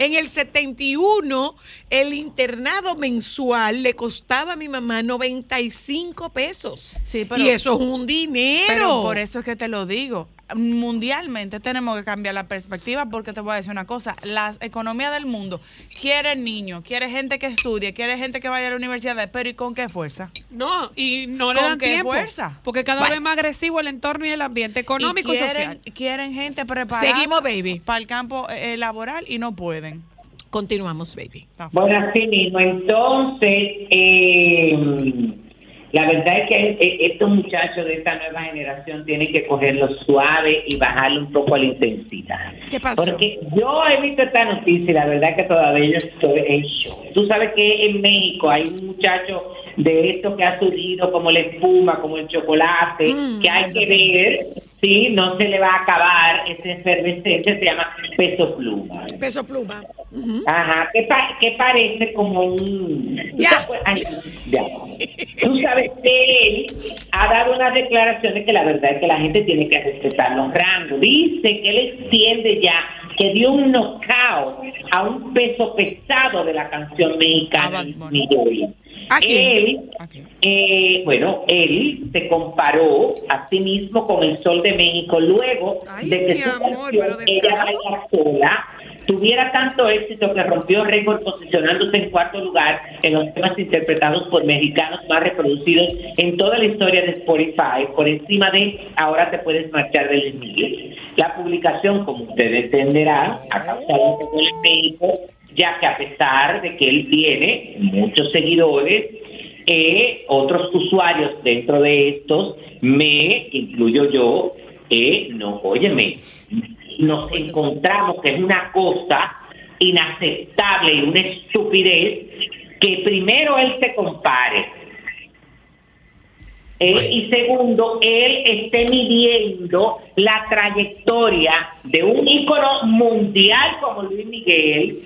En el 71, el internado mensual le costaba a mi mamá 95 pesos. Sí, pero- y eso es un dinero. Pero por eso es que te lo digo. Mundialmente tenemos que cambiar la perspectiva porque te voy a decir una cosa, las economías del mundo quieren niños, quiere gente que estudie, quiere gente que vaya a la universidad, pero ¿y con qué fuerza? No, y no le ¿Con dan qué tiempo. fuerza? Porque cada Bueno. vez más agresivo el entorno y el ambiente económico y, quieren, social. quieren gente preparada Seguimos, baby. para el campo eh, laboral y no pueden. Continuamos, baby. Bueno, así mismo. Entonces, eh, la verdad es que eh, estos muchachos de esta nueva generación tienen que cogerlo suave y bajarle un poco la intensidad. ¿Qué pasó? Porque yo he visto esta noticia y la verdad que todavía yo estoy en shock. Tú sabes que en México hay un muchacho de esto que ha surgido como la espuma, como el chocolate, Mm. que hay que ver si no se le va a acabar ese efervescente, se llama peso pluma. Peso pluma. Ajá, que, pa- que parece como un... Ya. Ay, ya. Tú sabes que él ha dado unas declaraciones que la verdad es que la gente tiene que respetar los rangos. Dice que él extiende ya, que dio un knockout a un peso pesado de la canción mexicana. Miguel. Él, eh, bueno, él se comparó a sí mismo con el Sol de México luego Ay, de que su amor, canción, Ella baila sola tuviera tanto éxito que rompió récord posicionándose en cuarto lugar en los temas interpretados por mexicanos más reproducidos en toda la historia de Spotify, por encima de Ahora te puedes marchar de Luis Miguel. La publicación, como ustedes entenderán, ha causado en México, ya que a pesar de que él tiene muchos seguidores, eh, otros usuarios dentro de estos, me incluyo yo, eh, no, óyeme, nos encontramos que es una cosa inaceptable y una estupidez que primero él se compare. Eh, y segundo, él esté midiendo la trayectoria de un ícono mundial como Luis Miguel,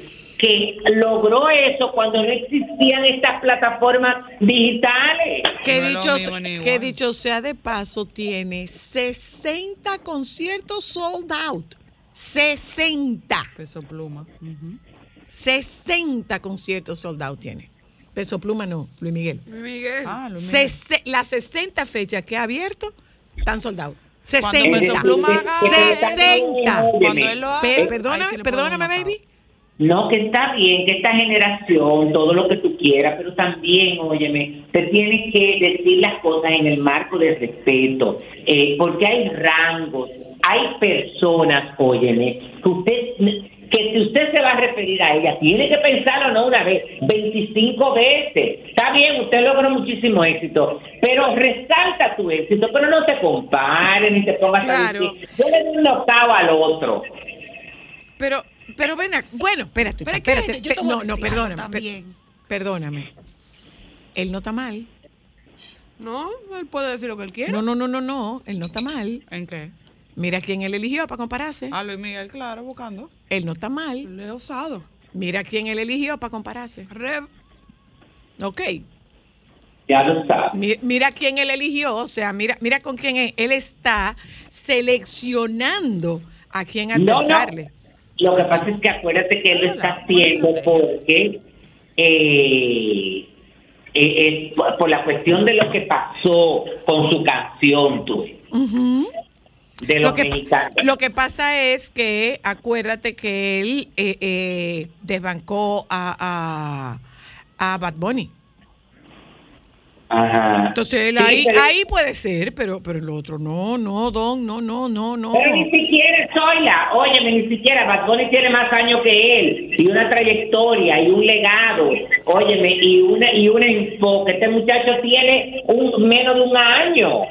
que logró eso cuando no existían estas plataformas digitales. Que, dicho, que dicho sea de paso, tiene 60 conciertos sold out. 60. Peso pluma. Ujú. 60 conciertos sold out tiene. Peso pluma no, Luis Miguel. Miguel. Ah. Sese- las 60 fechas que ha abierto están soldados. Cuando 60. Peso Pluma haga- 60. Cuando él lo haga, Pe- ahí perdóname, sí perdóname, baby. No, que está bien, que esta generación, todo lo que tú quieras, pero también, óyeme, te tienes que decir las cosas en el marco del respeto, eh, porque hay rangos, hay personas, óyeme, que usted, que si usted se va a referir a ella, tiene que pensarlo no una vez, 25 veces. Está bien, usted logró muchísimo éxito, pero resalta tu éxito, pero no te compares ni te pongas Claro. a decir, yo le doy un octavo al otro. Pero, pero ven acá. Bueno, espérate, Pero espérate. espérate, yo te voy a no, no, decir algo perdóname. per- perdóname. Él no está mal. No, él puede decir lo que él quiera. No, no, no, no, no. Él no está mal. ¿En qué? Mira quién él eligió para compararse. A Luis Miguel, claro, buscando. Él no está mal. Le he osado. Mira quién él eligió para compararse. Rev. Ok. Ya lo. Mi- Mira quién él eligió. O sea, mira, mira con quién él, él está seleccionando a quién No, no. Lo que pasa es que acuérdate que él lo está haciendo porque eh, eh, es por, la cuestión de lo que pasó con su canción, tú, Ujú. de los Lo que, mexicanos. lo que pasa es que acuérdate que él eh, eh, desbancó a, a, a Bad Bunny. Ajá. Entonces él Sí, ahí, pero- ahí puede ser, pero, pero el otro no, no, Don, no, no, no, no. Pero ni siquiera Zoila, óyeme, ni siquiera Bad Bunny tiene más años que él, y una trayectoria, y un legado, óyeme, y una y un enfoque. Este muchacho tiene un menos de un año.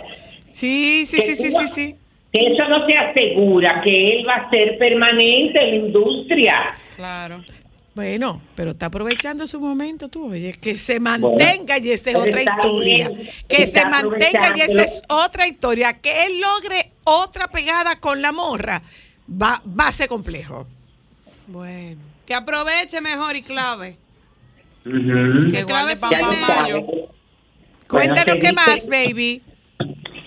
Sí, sí, sí, sí, sí, no- sí. Que eso no se asegura que él va a ser permanente en la industria. Claro. Bueno, pero está aprovechando su momento tú, oye, que se mantenga y esa es otra historia. bien, que se mantenga y esa es otra historia. Que él logre otra pegada con la morra va, va a ser complejo. Bueno. Que aproveche mejor y clave. Ujú. Que guarde clave para mayo. Cuéntanos qué más, baby.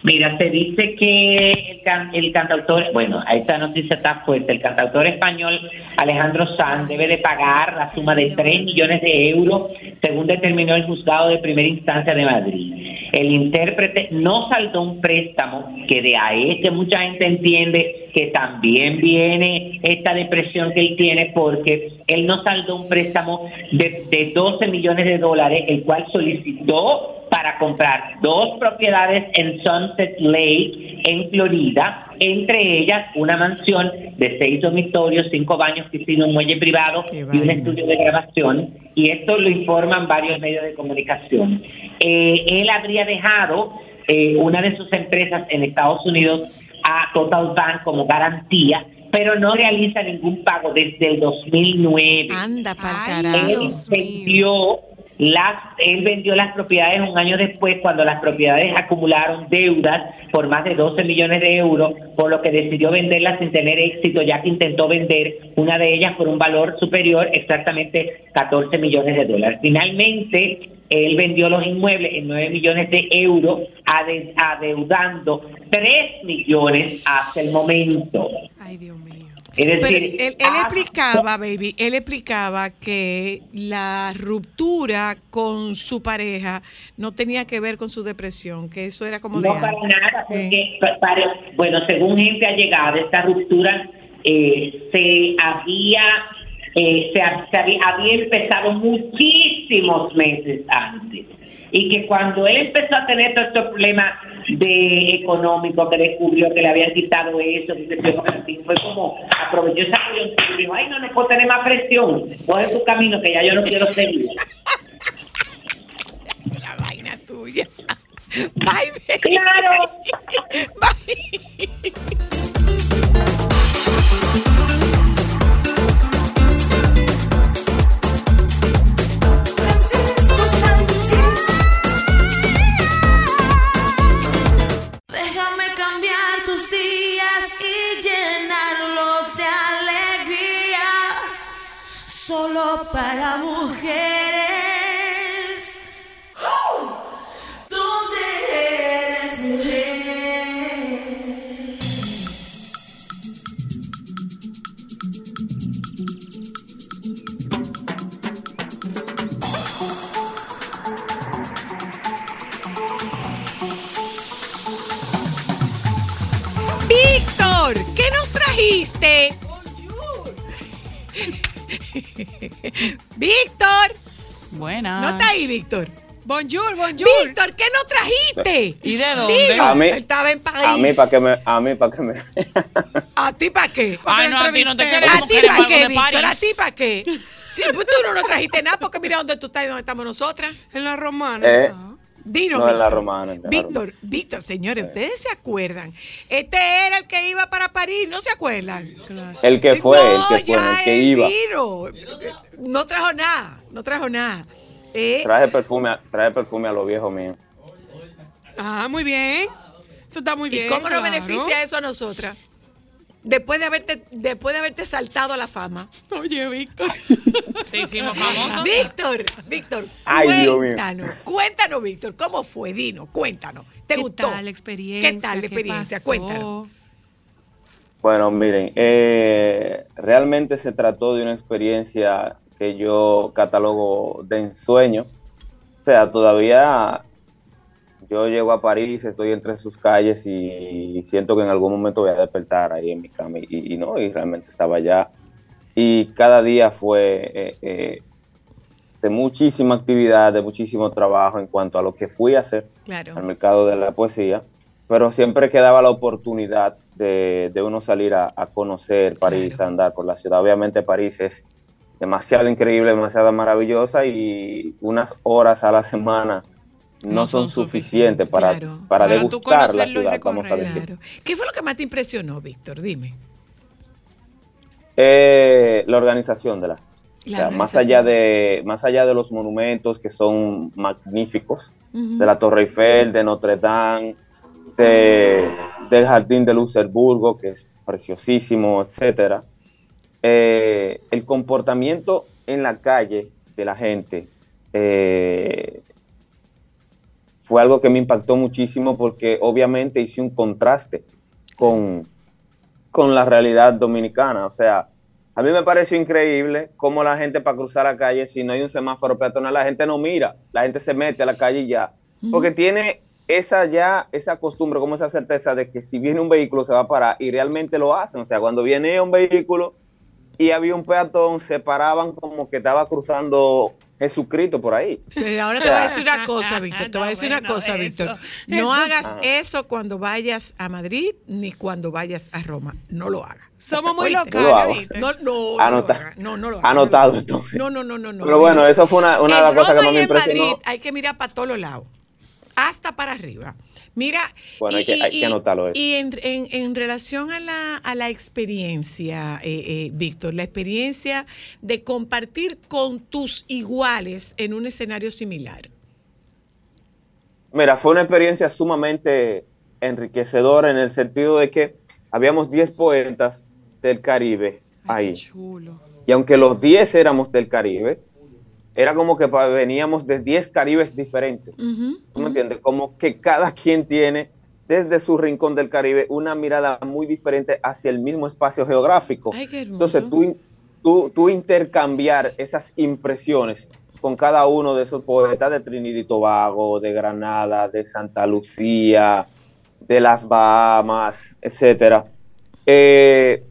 Mira, se dice que el, can- el cantautor, bueno, esta noticia está fuerte, el cantautor español Alejandro Sanz debe de pagar la suma de 3 millones de euros, según determinó el juzgado de primera instancia de Madrid. el intérprete no saldó un préstamo, que de ahí que mucha gente entiende que también viene esta depresión que él tiene, porque él no saldó un préstamo de, de 12 millones de dólares, el cual solicitó para comprar dos propiedades en Sunset Lake, en Florida, entre ellas una mansión de seis dormitorios, cinco baños, piscina, un muelle privado y un estudio de grabación. Y esto lo informan varios medios de comunicación. Eh, él habría dejado eh, una de sus empresas en Estados Unidos a Total Bank como garantía, pero no realiza ningún pago desde el 2009 Anda carajo. él vendió las él vendió las propiedades un año después cuando las propiedades acumularon deudas por más de 12 millones de euros por lo que decidió venderlas sin tener éxito ya que intentó vender una de ellas por un valor superior exactamente 14 millones de dólares. Finalmente él vendió los inmuebles en 9 millones de euros ade- adeudando 3 millones hasta el momento. Ay, Dios mío. es Pero decir él, él hasta- explicaba, baby, él explicaba que la ruptura con su pareja no tenía que ver con su depresión, que eso era como de No para nada, porque pa- para- bueno, según gente allegada, esta ruptura eh, se había eh, se, se había, había empezado muchísimos meses antes y que cuando él empezó a tener todos estos problemas de económico que descubrió que le habían quitado eso, que se fue, como aprovechó esa coyuntura y dijo, ay no, no puedo tener más presión, coge tu camino que ya yo no quiero seguir. La vaina tuya. *laughs* Bye, baby. Claro. *laughs* Bye. ¿Y de dónde? Dilo, A mí- él estaba en París. A mí, para que me. A mí, para que me. *laughs* ¿A ti para qué? Ay, no, a ti no te queremos. ¿A ti para qué, Víctor? ¿A ti para qué? Sí, pues tú no nos trajiste nada porque mira dónde tú estás y dónde estamos nosotras. En la romana. Eh, Ah. Dinos, No, en la romana, en la Víctor, Víctor, señores, ustedes se acuerdan. Este era el que iba para París, ¿no se acuerdan? el que fue, no, el que fue, ya el que iba. vino. No trajo nada, no trajo nada. Eh, Traje perfume, a- traje perfume a los viejos míos. Ah, muy bien. Eso está muy bien. ¿Y cómo nos beneficia eso a nosotras? Después de haberte, después de haberte saltado a la fama. Oye, Víctor. *laughs* Te hicimos famosos. Víctor, Víctor, Ay, Dios mío. cuéntanos, cuéntanos, Víctor, ¿cómo fue? Dinos, cuéntanos. ¿Te ¿Qué gustó? tal la experiencia? ¿Qué tal la ¿Qué experiencia? pasó? Cuéntanos. Bueno, miren, eh, realmente se trató de una experiencia que yo catalogo de ensueño. O sea, todavía yo llego a París, estoy entre sus calles y siento que en algún momento voy a despertar ahí en mi cama. Y, y no, y realmente estaba allá. Y cada día fue eh, eh, de muchísima actividad, de muchísimo trabajo en cuanto a lo que fui a hacer Claro. al mercado de la poesía, pero siempre quedaba la oportunidad de, de uno salir a, a conocer París, Claro. a andar por la ciudad. Obviamente París es demasiado increíble, demasiado maravillosa y unas horas a la semana no, son, suficientes para, Claro. para, degustar la ciudad, vamos a decir. Claro. ¿Qué fue lo que más te impresionó, Víctor? Dime. Eh, la organización de la, La o sea, más allá de más allá de los monumentos que son magníficos, de la Torre Eiffel, de Notre Dame, de- del Jardín de Luxemburgo, que es preciosísimo, etcétera. Eh, el comportamiento en la calle de la gente eh, fue algo que me impactó muchísimo porque obviamente hice un contraste con, con la realidad dominicana. O sea, a mí me pareció increíble cómo la gente para cruzar la calle, si no hay un semáforo peatonal, la gente no mira, la gente se mete a la calle y ya. Porque tiene esa ya, esa costumbre, como esa certeza de que si viene un vehículo se va a parar y realmente lo hacen. O sea, cuando viene un vehículo y había un peatón, se paraban como que estaba cruzando Jesucristo por ahí. Sí, ahora te voy a decir una *laughs* cosa, Víctor. Te voy a decir una cosa. Víctor. No *laughs* hagas Ajá. eso cuando vayas a Madrid ni cuando vayas a Roma. No lo hagas. Somos muy locales. No, no, no Anota- lo hagas. No, no lo hagas. Anotado, entonces. No, no, no, no, no. Pero bueno, eso fue una, una de las cosas que más me en impresionó. Madrid hay que mirar para todos los lados. Hasta para arriba. Mira, Bueno, hay que- hay que anotarlo eso. y en, en- en relación a la, a la experiencia, eh, eh, Víctor, la experiencia de compartir con tus iguales en un escenario similar. Mira, fue una experiencia sumamente enriquecedora en el sentido de que habíamos 10 poetas del Caribe Ay, ahí. chulo. Y aunque los 10 éramos del Caribe, era como que veníamos de 10 Caribes diferentes. Ujú, ¿Tú me entiendes? Como que cada quien tiene desde su rincón del Caribe una mirada muy diferente hacia el mismo espacio geográfico. Ay, qué hermoso. Entonces, tú, tú, tú intercambiar esas impresiones con cada uno de esos poetas de Trinidad y Tobago, de Granada, de Santa Lucía, de las Bahamas, etcétera, eh,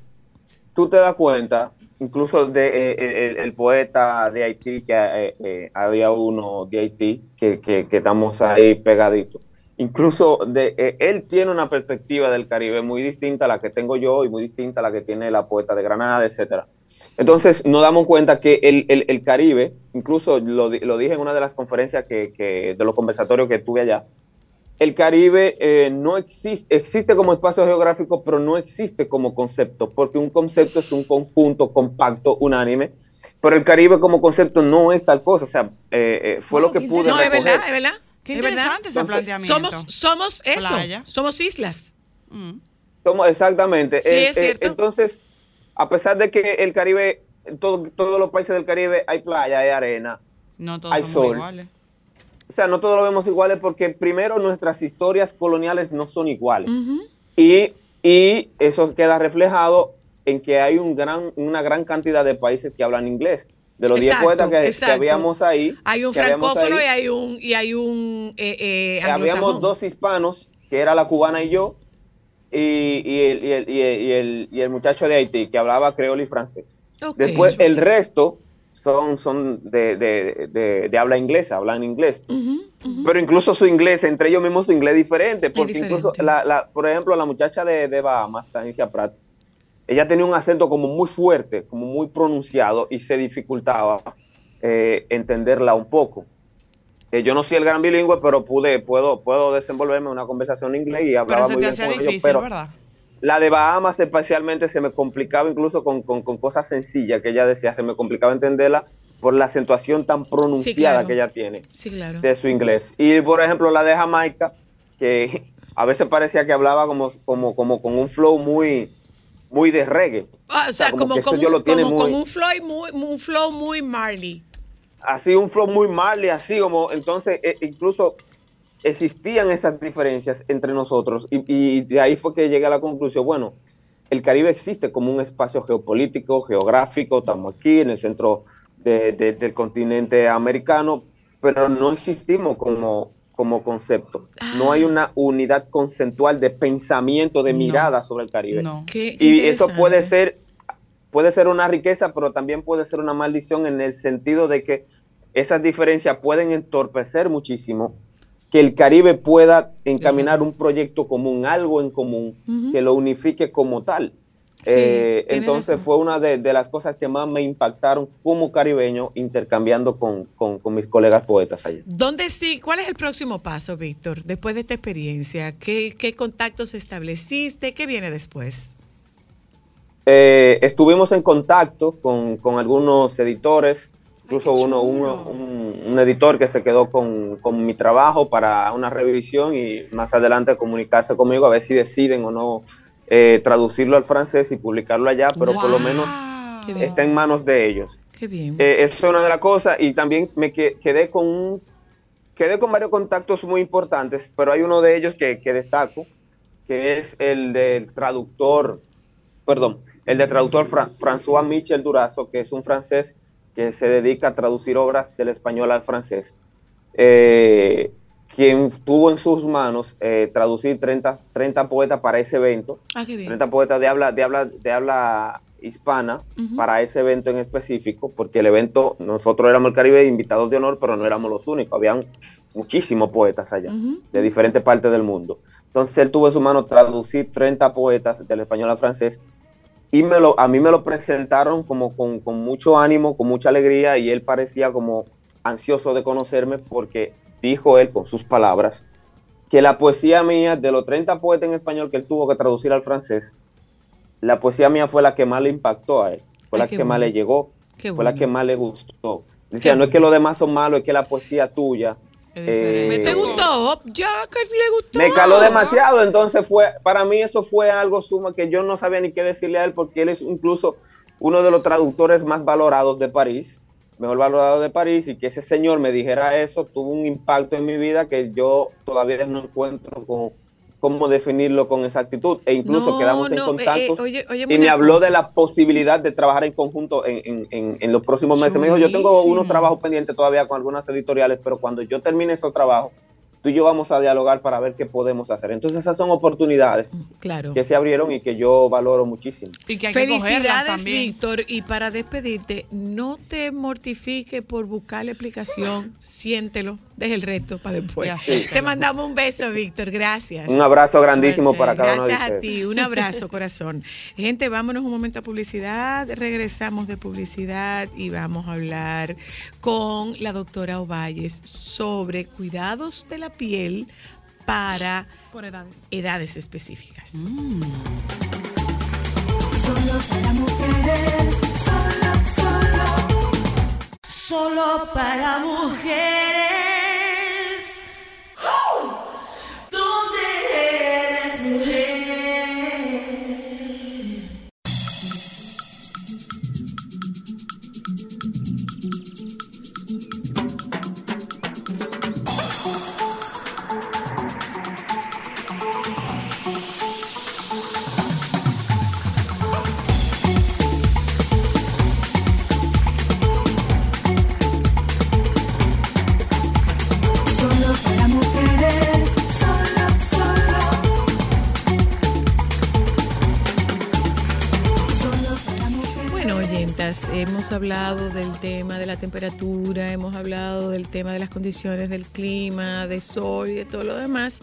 tú te das cuenta, incluso de eh, el, el poeta de Haití, que eh, eh, había uno de Haití, que, que- estamos ahí pegaditos. Incluso eh, él tiene una perspectiva del Caribe muy distinta a la que tengo yo y muy distinta a la que tiene la poeta de Granada, etcétera. Entonces nos damos cuenta que el, el- Caribe, incluso lo, lo dije en una de las conferencias que, que- de los conversatorios que tuve allá, el Caribe eh, no existe, existe como espacio geográfico, pero no existe como concepto, porque un concepto es un conjunto compacto, unánime, pero el Caribe como concepto no es tal cosa, o sea, eh, eh, fue lo que pude No, es verdad, es verdad. Qué es verdad. interesante ese Entonces, planteamiento. Somos, somos eso. Playa. Somos islas. Mm. Somos- exactamente. Sí, Eh, es eh, cierto. entonces, a pesar de que el Caribe, todo- todos los países del Caribe hay playa, hay arena, No todos Hay somos sol. iguales. O sea, no todos lo vemos iguales porque primero nuestras historias coloniales no son iguales. Y, y eso queda reflejado en que hay un gran, una gran cantidad de países que hablan inglés. De los 10 Exacto, poetas que, habíamos ahí, Hay un francófono ahí, y hay un y hay un eh, eh, habíamos dos hispanos, que era la cubana y yo, y, y el, y el- y el- y el- y el muchacho de Haití, que hablaba creol y francés. Después el resto son, son de, de- de- de habla inglesa, hablan inglés. Pero incluso su inglés, entre ellos mismos su inglés es diferente, porque diferente. incluso, la, la- por ejemplo, la muchacha de, de Bahamas, Tanisha Pratt, ella tenía un acento como muy fuerte, como muy pronunciado y se dificultaba eh, entenderla un poco. Eh, yo no soy el gran bilingüe, pero pude, puedo, puedo desenvolverme en una conversación en inglés y Pero hablaba se muy te bien hacía con ellos, difícil, pero ¿verdad? La de Bahamas especialmente se me complicaba incluso con, con- con cosas sencillas que ella decía, se me complicaba entenderla por la acentuación tan pronunciada claro. que ella tiene Sí, claro. de su inglés. Y por ejemplo la de Jamaica, que *laughs* a veces parecía que hablaba como, como, como con un flow muy, muy de reggae. Ah, o sea, como, como, lo un- tiene como muy- con un flow muy, un flow muy Marley. Así un flow muy Marley, así como, entonces eh, incluso existían esas diferencias entre nosotros y, y de ahí fue que llegué a la conclusión, bueno, el Caribe existe como un espacio geopolítico, geográfico, estamos aquí en el centro de- de- del continente americano, pero no existimos como, como concepto. No hay una unidad conceptual de pensamiento, de No. mirada sobre el Caribe. No. Qué Y eso puede ser, puede ser una riqueza, pero también puede ser una maldición en el sentido de que esas diferencias pueden entorpecer muchísimo que el Caribe pueda encaminar un proyecto común, algo en común, que lo unifique como tal. Sí, Eh, entonces razón. fue una de, de las cosas que más me impactaron como caribeño intercambiando con, con- con mis colegas poetas allá. ¿Dónde sí? ¿Cuál es el próximo paso, Víctor, después de esta experiencia? ¿Qué, qué contactos estableciste? ¿Qué viene después? Eh, estuvimos en contacto con, con algunos editores, incluso uno, uno- un, un editor que se quedó con, con mi trabajo para una revisión y más adelante comunicarse conmigo a ver si deciden o no eh, traducirlo al francés y publicarlo allá, pero por lo menos está en manos de ellos. Qué bien. Eh, eso es una de las cosas y también me que- quedé con un- quedé con varios contactos muy importantes, pero hay uno de ellos que, que destaco, que es el del traductor, perdón, el del traductor Fra- François Michel Durazo, que es un francés que se dedica a traducir obras del español al francés, eh, quien tuvo en sus manos eh, traducir 30, 30 poetas para ese evento. Ah, qué bien. 30 poetas de habla, de habla, de habla hispana Ujú. para ese evento en específico, porque el evento, nosotros éramos el Caribe invitados de honor, pero no éramos los únicos, habían muchísimos poetas allá, Ujú. de diferentes partes del mundo. Entonces él tuvo en su mano traducir 30 poetas del español al francés y me lo, a mí me lo presentaron como con, con mucho ánimo, con mucha alegría y él parecía como ansioso de conocerme porque dijo él con sus palabras que la poesía mía, de los 30 poetas en español que él tuvo que traducir al francés, la poesía mía fue la que más le impactó a él, fue Ay, la que más le llegó, Qué fue la que más le gustó. Decía, Qué no es que los demás son malos, es que la poesía tuya eh, diferente. ¿Te gustó? Ya que le gustó. me caló demasiado, entonces fue, para mí eso fue algo suma que yo no sabía ni qué decirle a él porque él es incluso uno de los traductores más valorados de París, mejor valorado de París, y que ese señor me dijera eso tuvo un impacto en mi vida que yo todavía no encuentro con- cómo definirlo con exactitud, e incluso No, quedamos en contacto. eh, eh, oye, y me habló cosa. de la posibilidad de trabajar en conjunto en, en- en- en los próximos meses. Me dijo, yo tengo unos trabajos pendientes todavía con algunas editoriales, pero cuando yo termine esos trabajos, tú y yo vamos a dialogar para ver qué podemos hacer. Entonces esas son oportunidades Claro. que se abrieron y que yo valoro muchísimo. Y que hay que Felicidades, también. Víctor. Y para despedirte, no te mortifiques por buscar la explicación. Siéntelo. Deja el resto para después. Te mandamos un beso, Víctor. Gracias. Un abrazo grandísimo Suerte. para cada uno de Gracias a ustedes. ti, un abrazo, corazón. *laughs* Gente, vámonos un momento a publicidad, regresamos de publicidad y vamos a hablar con la doctora Ovalles sobre cuidados de la piel para Por edades. edades específicas. Solo para mujeres. ¿Dónde hemos hablado del tema de la temperatura, hemos hablado del tema de las condiciones del clima, de sol y de todo lo demás.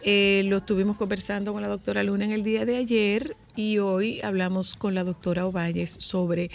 Eh, lo estuvimos conversando con la doctora Luna en el día de ayer y hoy hablamos con la doctora Ovalles sobre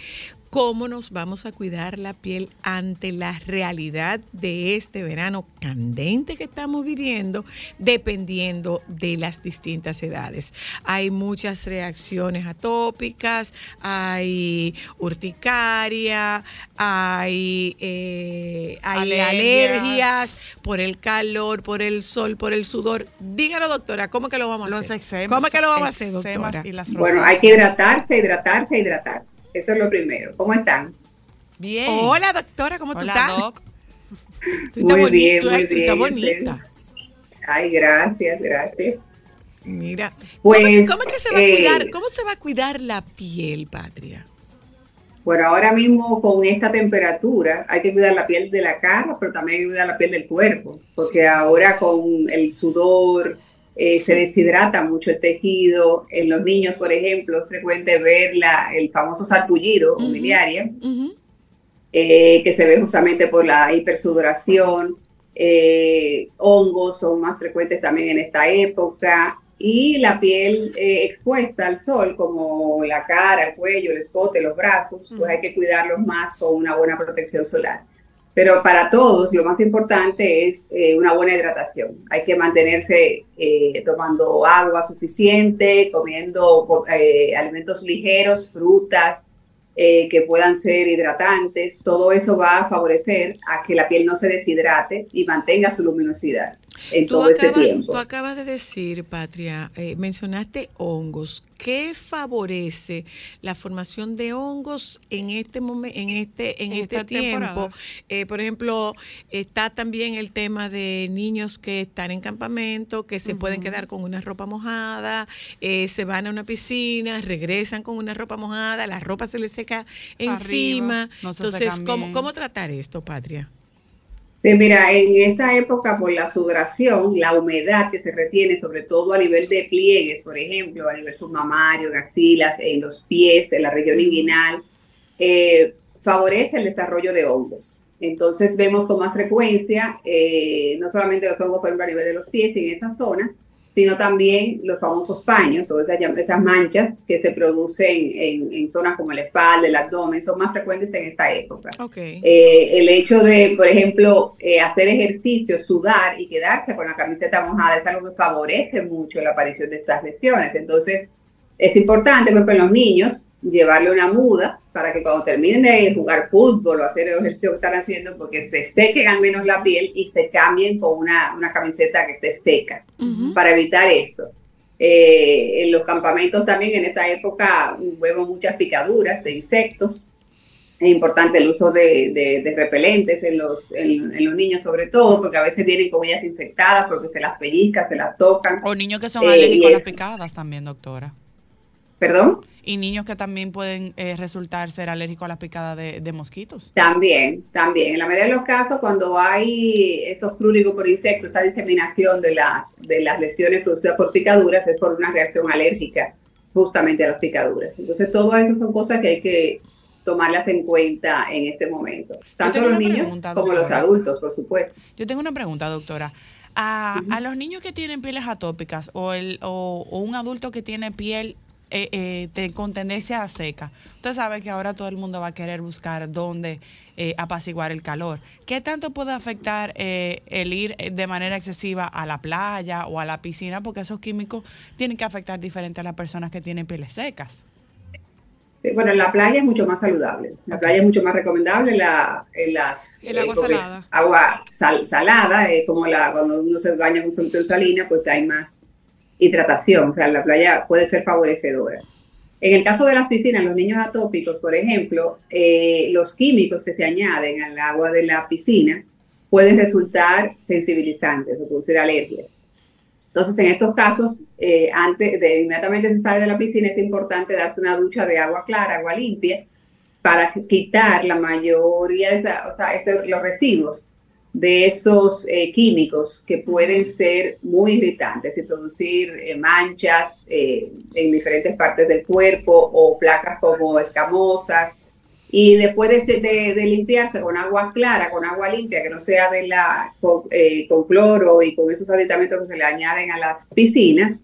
cómo nos vamos a cuidar la piel ante la realidad de este verano candente que estamos viviendo, dependiendo de las distintas edades. Hay muchas reacciones atópicas, hay urticaria, hay, eh, hay Alergias. alergias por el calor, por el sol, por el sudor. Dígalo, doctora, ¿cómo que lo vamos a Los hacer? eczemas, ¿Cómo que lo vamos a hacer, doctora? y las Bueno, hay que hidratarse, hidratarse, hidratar. Eso es lo primero. ¿Cómo están? Bien. Hola, doctora, ¿cómo tú Hola, estás? Doc. *laughs* Tú estás Muy bien, bonita, muy tú estás bien, bonita. Ay, gracias, gracias. Mira, Pues, ¿cómo, es que se va a eh, cuidar? ¿Cómo se va a cuidar la piel, Patria? Bueno, ahora mismo con esta temperatura hay que cuidar la piel de la cara, pero también hay que cuidar la piel del cuerpo, porque ahora con el sudor eh, se deshidrata mucho el tejido. En los niños, por ejemplo, es frecuente ver la, el famoso sarpullido miliaria, Ujú. eh, que se ve justamente por la hipersudoración. eh, hongos son más frecuentes también en esta época. Y la piel expuesta al sol, como la cara, el cuello, el escote, los brazos, pues hay que cuidarlos más con una buena protección solar. Pero para todos, lo más importante es eh, una buena hidratación. Hay que mantenerse eh, tomando agua suficiente, comiendo eh, alimentos ligeros, frutas, eh, que puedan ser hidratantes, todo eso va a favorecer a que la piel no se deshidrate y mantenga su luminosidad en Tú todo este acabas, tiempo. tú acabas de decir, Patria, eh, mencionaste hongos. ¿Qué favorece la formación de hongos en este momento, en este, en En este tiempo? Eh, por ejemplo, está también el tema de niños que están en campamento, que se pueden quedar con una ropa mojada, eh, se van a una piscina, regresan con una ropa mojada, la ropa se les seca encima. no se Entonces, ¿cómo. ¿cómo tratar esto, Patria? Sí, mira, en esta época por la sudoración, la humedad que se retiene, sobre todo a nivel de pliegues, por ejemplo, a nivel submamario, en axilas, en los pies, en la región inguinal, eh, favorece el desarrollo de hongos. Entonces vemos con más frecuencia, eh, no solamente los hongos, por ejemplo, a nivel de los pies en estas zonas, sino también los famosos paños o esas, esas manchas que se producen en, en zonas como la espalda, el abdomen, son más frecuentes en esta época. Ok. Eh, el hecho de, por ejemplo, eh, hacer ejercicio, sudar y quedarse con la camiseta mojada es algo que favorece mucho la aparición de estas lesiones. Entonces, es importante, por ejemplo, en los niños, llevarle una muda para que cuando terminen de jugar fútbol o hacer el ejercicio que están haciendo, porque se sequen al menos la piel y se cambien con una, una camiseta que esté seca para evitar esto. Eh, en los campamentos también en esta época vemos muchas picaduras de insectos. Es importante el uso de, de- de repelentes en los, en, en los niños sobre todo, porque a veces vienen con ellas infectadas porque se las pellizcan, se las tocan. O niños que son Eh, alérgicos a las picadas también, doctora. ¿Perdón? Y niños que también pueden eh, resultar ser alérgicos a las picadas de, de mosquitos. También, también. En la mayoría de los casos, cuando hay esos prúlicos por insectos, esta diseminación de las, de las lesiones producidas por picaduras es por una reacción alérgica justamente a las picaduras. Entonces, todas esas son cosas que hay que tomarlas en cuenta en este momento. Tanto los niños pregunta, como los adultos, por supuesto. Yo tengo una pregunta, doctora. A, a los niños que tienen pieles atópicas o, el, o, o un adulto que tiene piel eh, eh, te- con tendencia a seca, usted sabe que ahora todo el mundo va a querer buscar dónde eh, apaciguar el calor. ¿Qué tanto puede afectar eh, el ir eh, de manera excesiva a la playa o a la piscina? Porque esos químicos tienen que afectar diferente a las personas que tienen pieles secas. Bueno, en la playa es mucho más saludable. La playa es mucho más recomendable. La, en las, El agua salada. agua sal- salada, como la, cuando uno se baña con salina, pues hay más hidratación. O sea, la playa puede ser favorecedora. En el caso de las piscinas, los niños atópicos, por ejemplo, eh, los químicos que se añaden al agua de la piscina pueden resultar sensibilizantes o producir alergias. Entonces, en estos casos, eh, antes de inmediatamente se sale de la piscina, es importante darse una ducha de agua clara, agua limpia, para quitar la mayoría de este- los residuos de esos eh, químicos que pueden ser muy irritantes y producir eh, manchas eh, en diferentes partes del cuerpo o placas como escamosas. Y después de, de- de limpiarse con agua clara, con agua limpia, que no sea de la, con, con cloro y con esos aditamentos que se le añaden a las piscinas,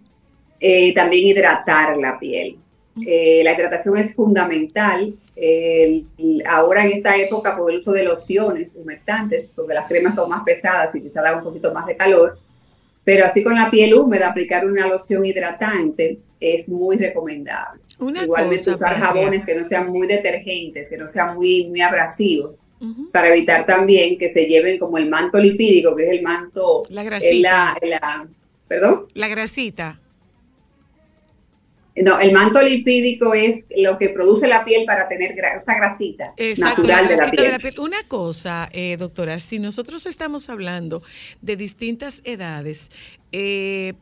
también hidratar la piel. Eh, la hidratación es fundamental. El- ahora en esta época, por el uso de lociones humectantes, porque las cremas son más pesadas y quizá dan un poquito más de calor, pero así con la piel húmeda, aplicar una loción hidratante es muy recomendable. Una Igualmente cosa, usar jabones que no sean muy detergentes, que no sean muy, muy abrasivos, para evitar también que se lleven como el manto lipídico, que es el manto, La grasita. la, la- perdón. La grasita. No, el manto lipídico es lo que produce la piel para tener esa grasita Exacto, natural la de la grasita piel. de la piel. Una cosa, eh, doctora, si nosotros estamos hablando de distintas edades, eh,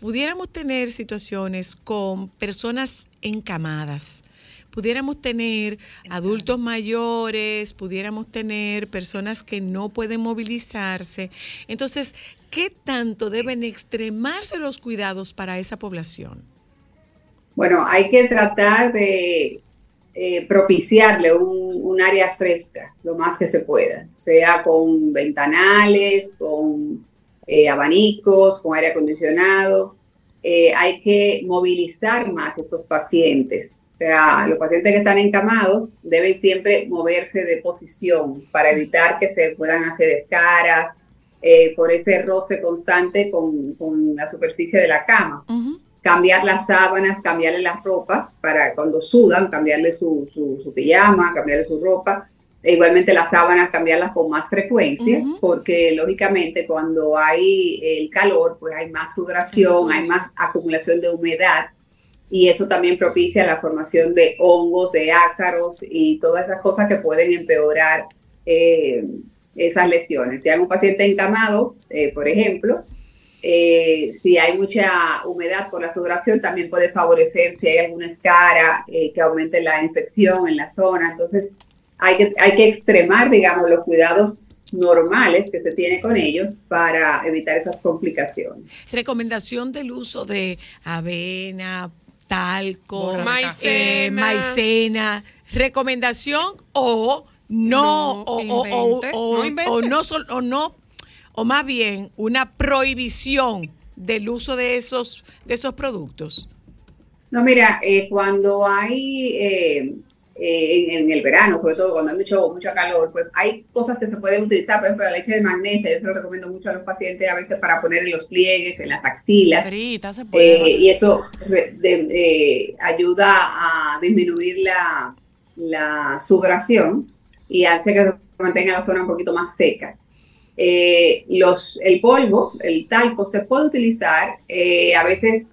pudiéramos tener situaciones con personas encamadas, pudiéramos tener adultos mayores, pudiéramos tener personas que no pueden movilizarse. Entonces, ¿qué tanto deben extremarse los cuidados para esa población? Bueno, hay que tratar de eh, propiciarle un, área fresca lo más que se pueda, sea con ventanales, con eh, abanicos, con aire acondicionado. Eh, hay que movilizar más esos pacientes. O sea, los pacientes que están encamados deben siempre moverse de posición para evitar que se puedan hacer escaras por ese roce constante con, con la superficie de la cama cambiar las sábanas, cambiarle la ropa para cuando sudan, cambiarle su, su, su pijama, cambiarle su ropa. E igualmente las sábanas, cambiarlas con más frecuencia, porque lógicamente cuando hay el calor, pues hay más sudoración, hay más acumulación de humedad y eso también propicia la formación de hongos, de ácaros y todas esas cosas que pueden empeorar eh, esas lesiones. Si hay un paciente encamado, eh, por ejemplo, eh, si hay mucha humedad por la sudoración, también puede favorecer si hay alguna escara eh, que aumente la infección en la zona. Entonces, hay que, hay que extremar, digamos, los cuidados normales que se tiene con ellos para evitar esas complicaciones. Recomendación del uso de avena, talco, Maicena. eh, maicena. Recomendación o no, No o, o- o- no o no, sol- o no, o más bien una prohibición del uso de esos, de esos productos. No, mira, eh, cuando hay, eh, eh, en, en el verano, sobre todo cuando hay mucho, mucho calor, pues hay cosas que se pueden utilizar, por ejemplo, la leche de magnesia, yo se lo recomiendo mucho a los pacientes a veces para poner en los pliegues, en las axilas, Frita se puede. eh, y eso re- de- eh, ayuda a disminuir la, la sudoración y hace que mantenga la zona un poquito más seca. Eh, los, el polvo, el talco, se puede utilizar. eh, a veces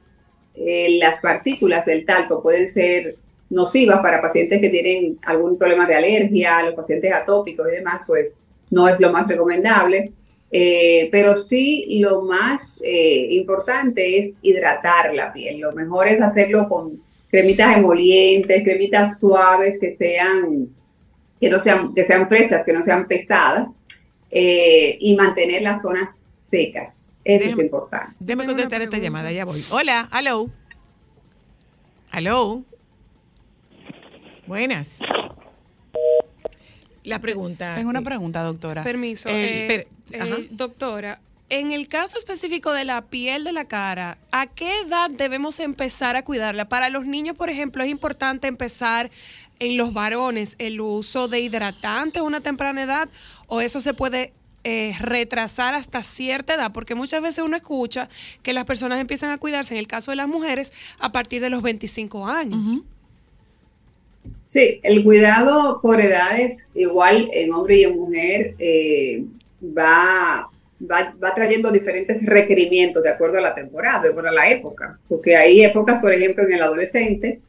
eh, las partículas del talco pueden ser nocivas para pacientes que tienen algún problema de alergia, los pacientes atópicos y demás, pues no es lo más recomendable. Eh, pero sí lo más eh, importante es hidratar la piel. Lo mejor es hacerlo con cremitas emolientes, cremitas suaves que sean, que no sean, que sean frescas, que no sean pesadas, eh, y mantener las zonas secas. Eso es importante. Una contestar esta llamada, ya voy. Hola, hello. Hello. Buenas. La pregunta. Tengo una pregunta, doctora. Permiso. Eh, eh, per- eh, doctora, en el caso específico de la piel de la cara, ¿a qué edad debemos empezar a cuidarla? Para los niños, por ejemplo, es importante empezar en los varones el uso de hidratante a una temprana edad o eso se puede eh, retrasar hasta cierta edad, porque muchas veces uno escucha que las personas empiezan a cuidarse, en el caso de las mujeres, a partir de los 25 años. Sí, el cuidado por edades, igual en hombre y en mujer, eh, va, va, va trayendo diferentes requerimientos de acuerdo a la temporada, de acuerdo a la época. Porque hay épocas, por ejemplo, en el adolescente,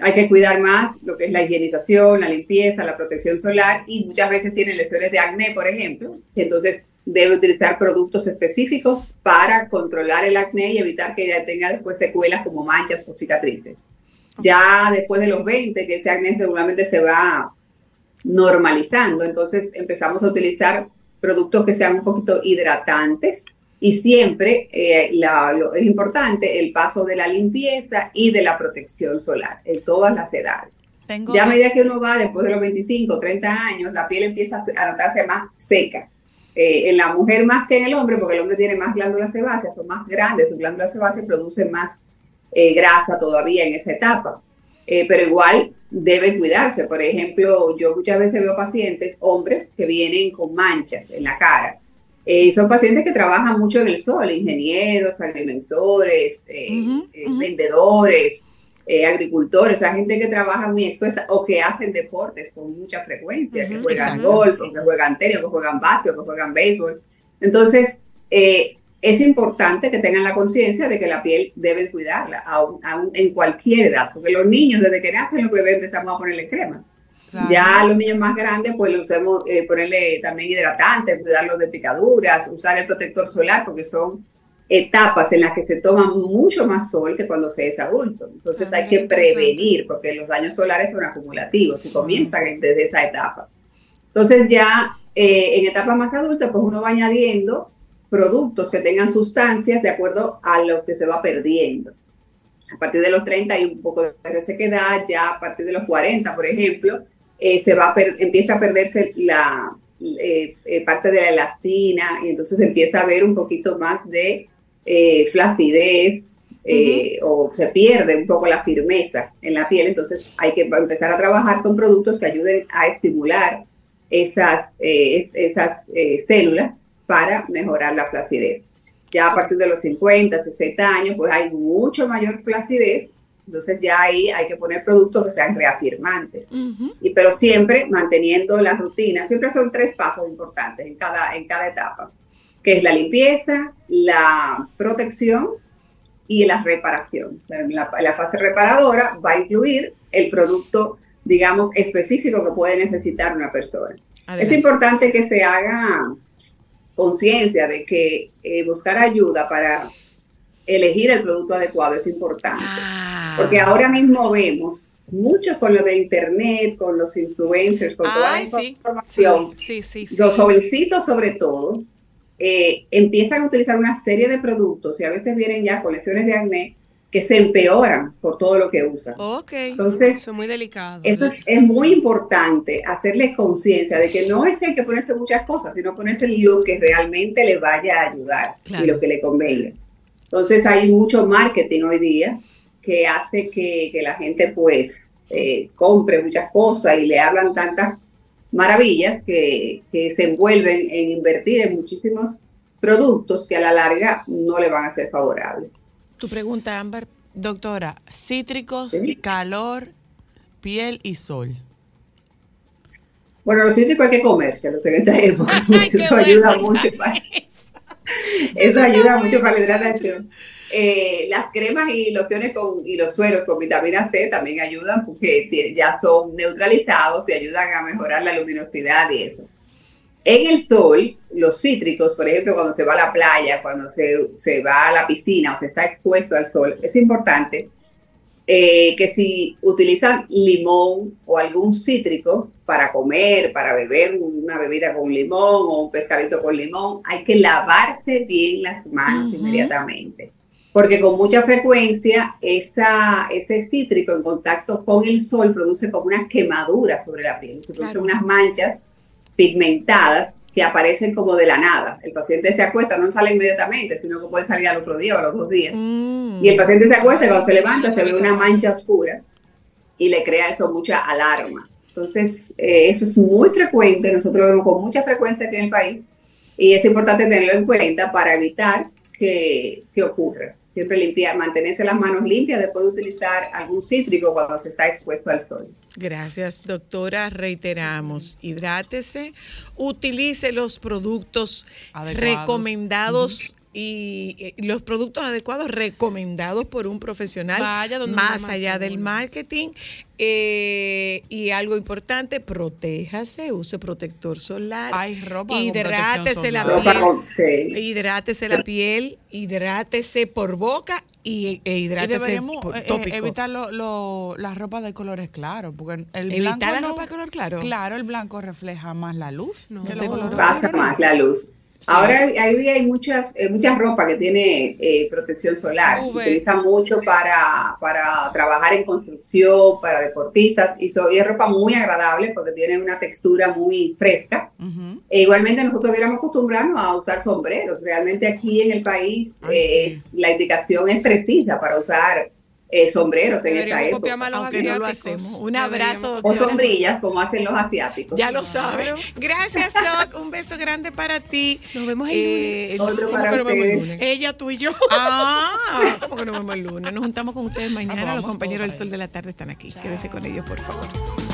hay que cuidar más lo que es la higienización, la limpieza, la protección solar y muchas veces tiene lesiones de acné, por ejemplo. Entonces debe utilizar productos específicos para controlar el acné y evitar que ya tenga después secuelas como manchas o cicatrices. Ya después de los 20, que ese acné regularmente se va normalizando, entonces empezamos a utilizar productos que sean un poquito hidratantes y siempre eh, la- lo- es importante el paso de la limpieza y de la protección solar en todas las edades. Tengo Ya a medida que uno va después de los 25, 30 años, la piel empieza a se- a notarse más seca. Eh, en la mujer más que en el hombre, porque el hombre tiene más glándulas sebáceas, son más grandes, sus glándulas sebáceas producen más eh, grasa todavía en esa etapa. Eh, pero igual debe cuidarse. Por ejemplo, yo muchas veces veo pacientes, hombres, que vienen con manchas en la cara. Eh, son pacientes que trabajan mucho en el sol, ingenieros, agrimensores, eh, eh, vendedores, eh, agricultores, o sea, gente que trabaja muy expuesta o que hacen deportes con mucha frecuencia, que juegan golf, que juegan tenis, que juegan básquet, que juegan béisbol. Entonces, eh, es importante que tengan la conciencia de que la piel deben cuidarla aún, aún en cualquier edad, porque los niños desde que nacen los bebés empezamos a ponerle crema. Claro. Ya a los niños más grandes, pues le usemos, eh, ponerle también hidratante, cuidarlos de picaduras, usar el protector solar, porque son etapas en las que se toma mucho más sol que cuando se es adulto. Entonces Ah, hay que prevenir, porque los daños solares son acumulativos y comienzan desde esa etapa. Entonces ya eh, en etapas más adultas, pues uno va añadiendo productos que tengan sustancias de acuerdo a lo que se va perdiendo. A partir de los 30 hay un poco de resequedad, ya a partir de los 40, por ejemplo, eh, se va a empieza a perderse la eh, eh, parte de la elastina y entonces empieza a haber un poquito más de eh, flacidez eh, o se pierde un poco la firmeza en la piel, entonces hay que empezar a trabajar con productos que ayuden a estimular esas, eh, es- esas células para mejorar la flacidez. Ya a partir de los 50, 60 años, pues hay mucho mayor flacidez, entonces ya ahí hay que poner productos que sean reafirmantes. Y, pero siempre manteniendo la rutina. Siempre son tres pasos importantes en cada, en cada etapa, que es la limpieza, la protección y la reparación. La, la fase reparadora va a incluir el producto, digamos, específico que puede necesitar una persona. Es importante que se haga conciencia de que eh, buscar ayuda para elegir el producto adecuado es importante. Ah. Porque ahora mismo vemos mucho con lo de internet, con los influencers, con toda la sí. información. Sí, sí, sí. Los jovencitos sobre todo eh, empiezan a utilizar una serie de productos y a veces vienen ya con lesiones de acné que se empeoran por todo lo que usan. Ok. Entonces, Eso es muy delicado. Esto es, es muy importante, hacerles conciencia de que no es el que ponerse muchas cosas, sino ponerse lo que realmente le vaya a ayudar Claro. y lo que le convenga. Entonces hay mucho marketing hoy día que hace que, que la gente pues eh, compre muchas cosas y le hablan tantas maravillas que, que se envuelven en invertir en muchísimos productos que a la larga no le van a ser favorables. Tu pregunta, Ámbar. Doctora, cítricos, Sí. calor, piel y sol. Bueno, los cítricos hay que comérselos en esta *laughs* época, eso ayuda mucho para, *laughs* eso ayuda mucho para la hidratación. Eh, las cremas y lociones con, y los sueros con vitamina C también ayudan porque ya son neutralizados y ayudan a mejorar la luminosidad y eso. En el sol, los cítricos, por ejemplo, cuando se va a la playa, cuando se, se va a la piscina o se está expuesto al sol, es importante eh, que si utilizan limón o algún cítrico para comer, para beber una bebida con limón o un pescadito con limón, hay que lavarse bien las manos inmediatamente. Porque con mucha frecuencia esa, ese cítrico en contacto con el sol produce como una quemadura sobre la piel, se producen Claro. unas manchas pigmentadas que aparecen como de la nada. El paciente se acuesta, no sale inmediatamente, sino que puede salir al otro día o a los dos días. Mm. Y el paciente se acuesta y cuando se levanta se ve una mancha oscura y le crea eso mucha alarma. Entonces, eh, eso es muy frecuente, nosotros lo vemos con mucha frecuencia aquí en el país y es importante tenerlo en cuenta para evitar que, que ocurra. Siempre limpiar, mantenerse las manos limpias después de utilizar algún cítrico cuando se está expuesto al sol. Gracias, doctora. Reiteramos, hidrátese, utilice los productos Adecuados. recomendados y los productos adecuados recomendados por un profesional Vaya donde más allá del marketing. Eh, y algo importante, protéjase, use protector solar. Ropa con hidrátese la piel. con- sí. Hidrátese la piel, hidrátese por boca y, e Y hidrátese deberíamos por eh, eh, tópico. evitar lo- lo- las ropas de colores claros, porque el Evitar blanco la no- ropa de color claro. Claro, el blanco refleja más la luz. No. que No los pasa más la luz. Ahora hoy día hay muchas, eh, muchas ropa que tiene eh, protección solar. Se utiliza mucho para, para trabajar en construcción, para deportistas. Y, so- y es ropa muy agradable porque tiene una textura muy fresca. E igualmente nosotros debiéramos acostumbrarnos a usar sombreros. Realmente aquí en el país Ay, eh, sí. es, la indicación es precisa para usar eh, sombreros en esta época. Aunque no lo asiáticos. hacemos. Un abrazo. O sombrillas, como hacen los asiáticos. Ya lo sabe. Gracias, Doc. Un beso grande para ti. Nos vemos el Eh, el- Otro ¿cómo para que nos vemos el ustedes. lunes? Ella, tú y yo. Ah, ¿cómo que nos vemos el lunes? Nos juntamos con ustedes mañana. Ah, pues Los compañeros del Sol de la Tarde están aquí. Quédese con ellos, por favor.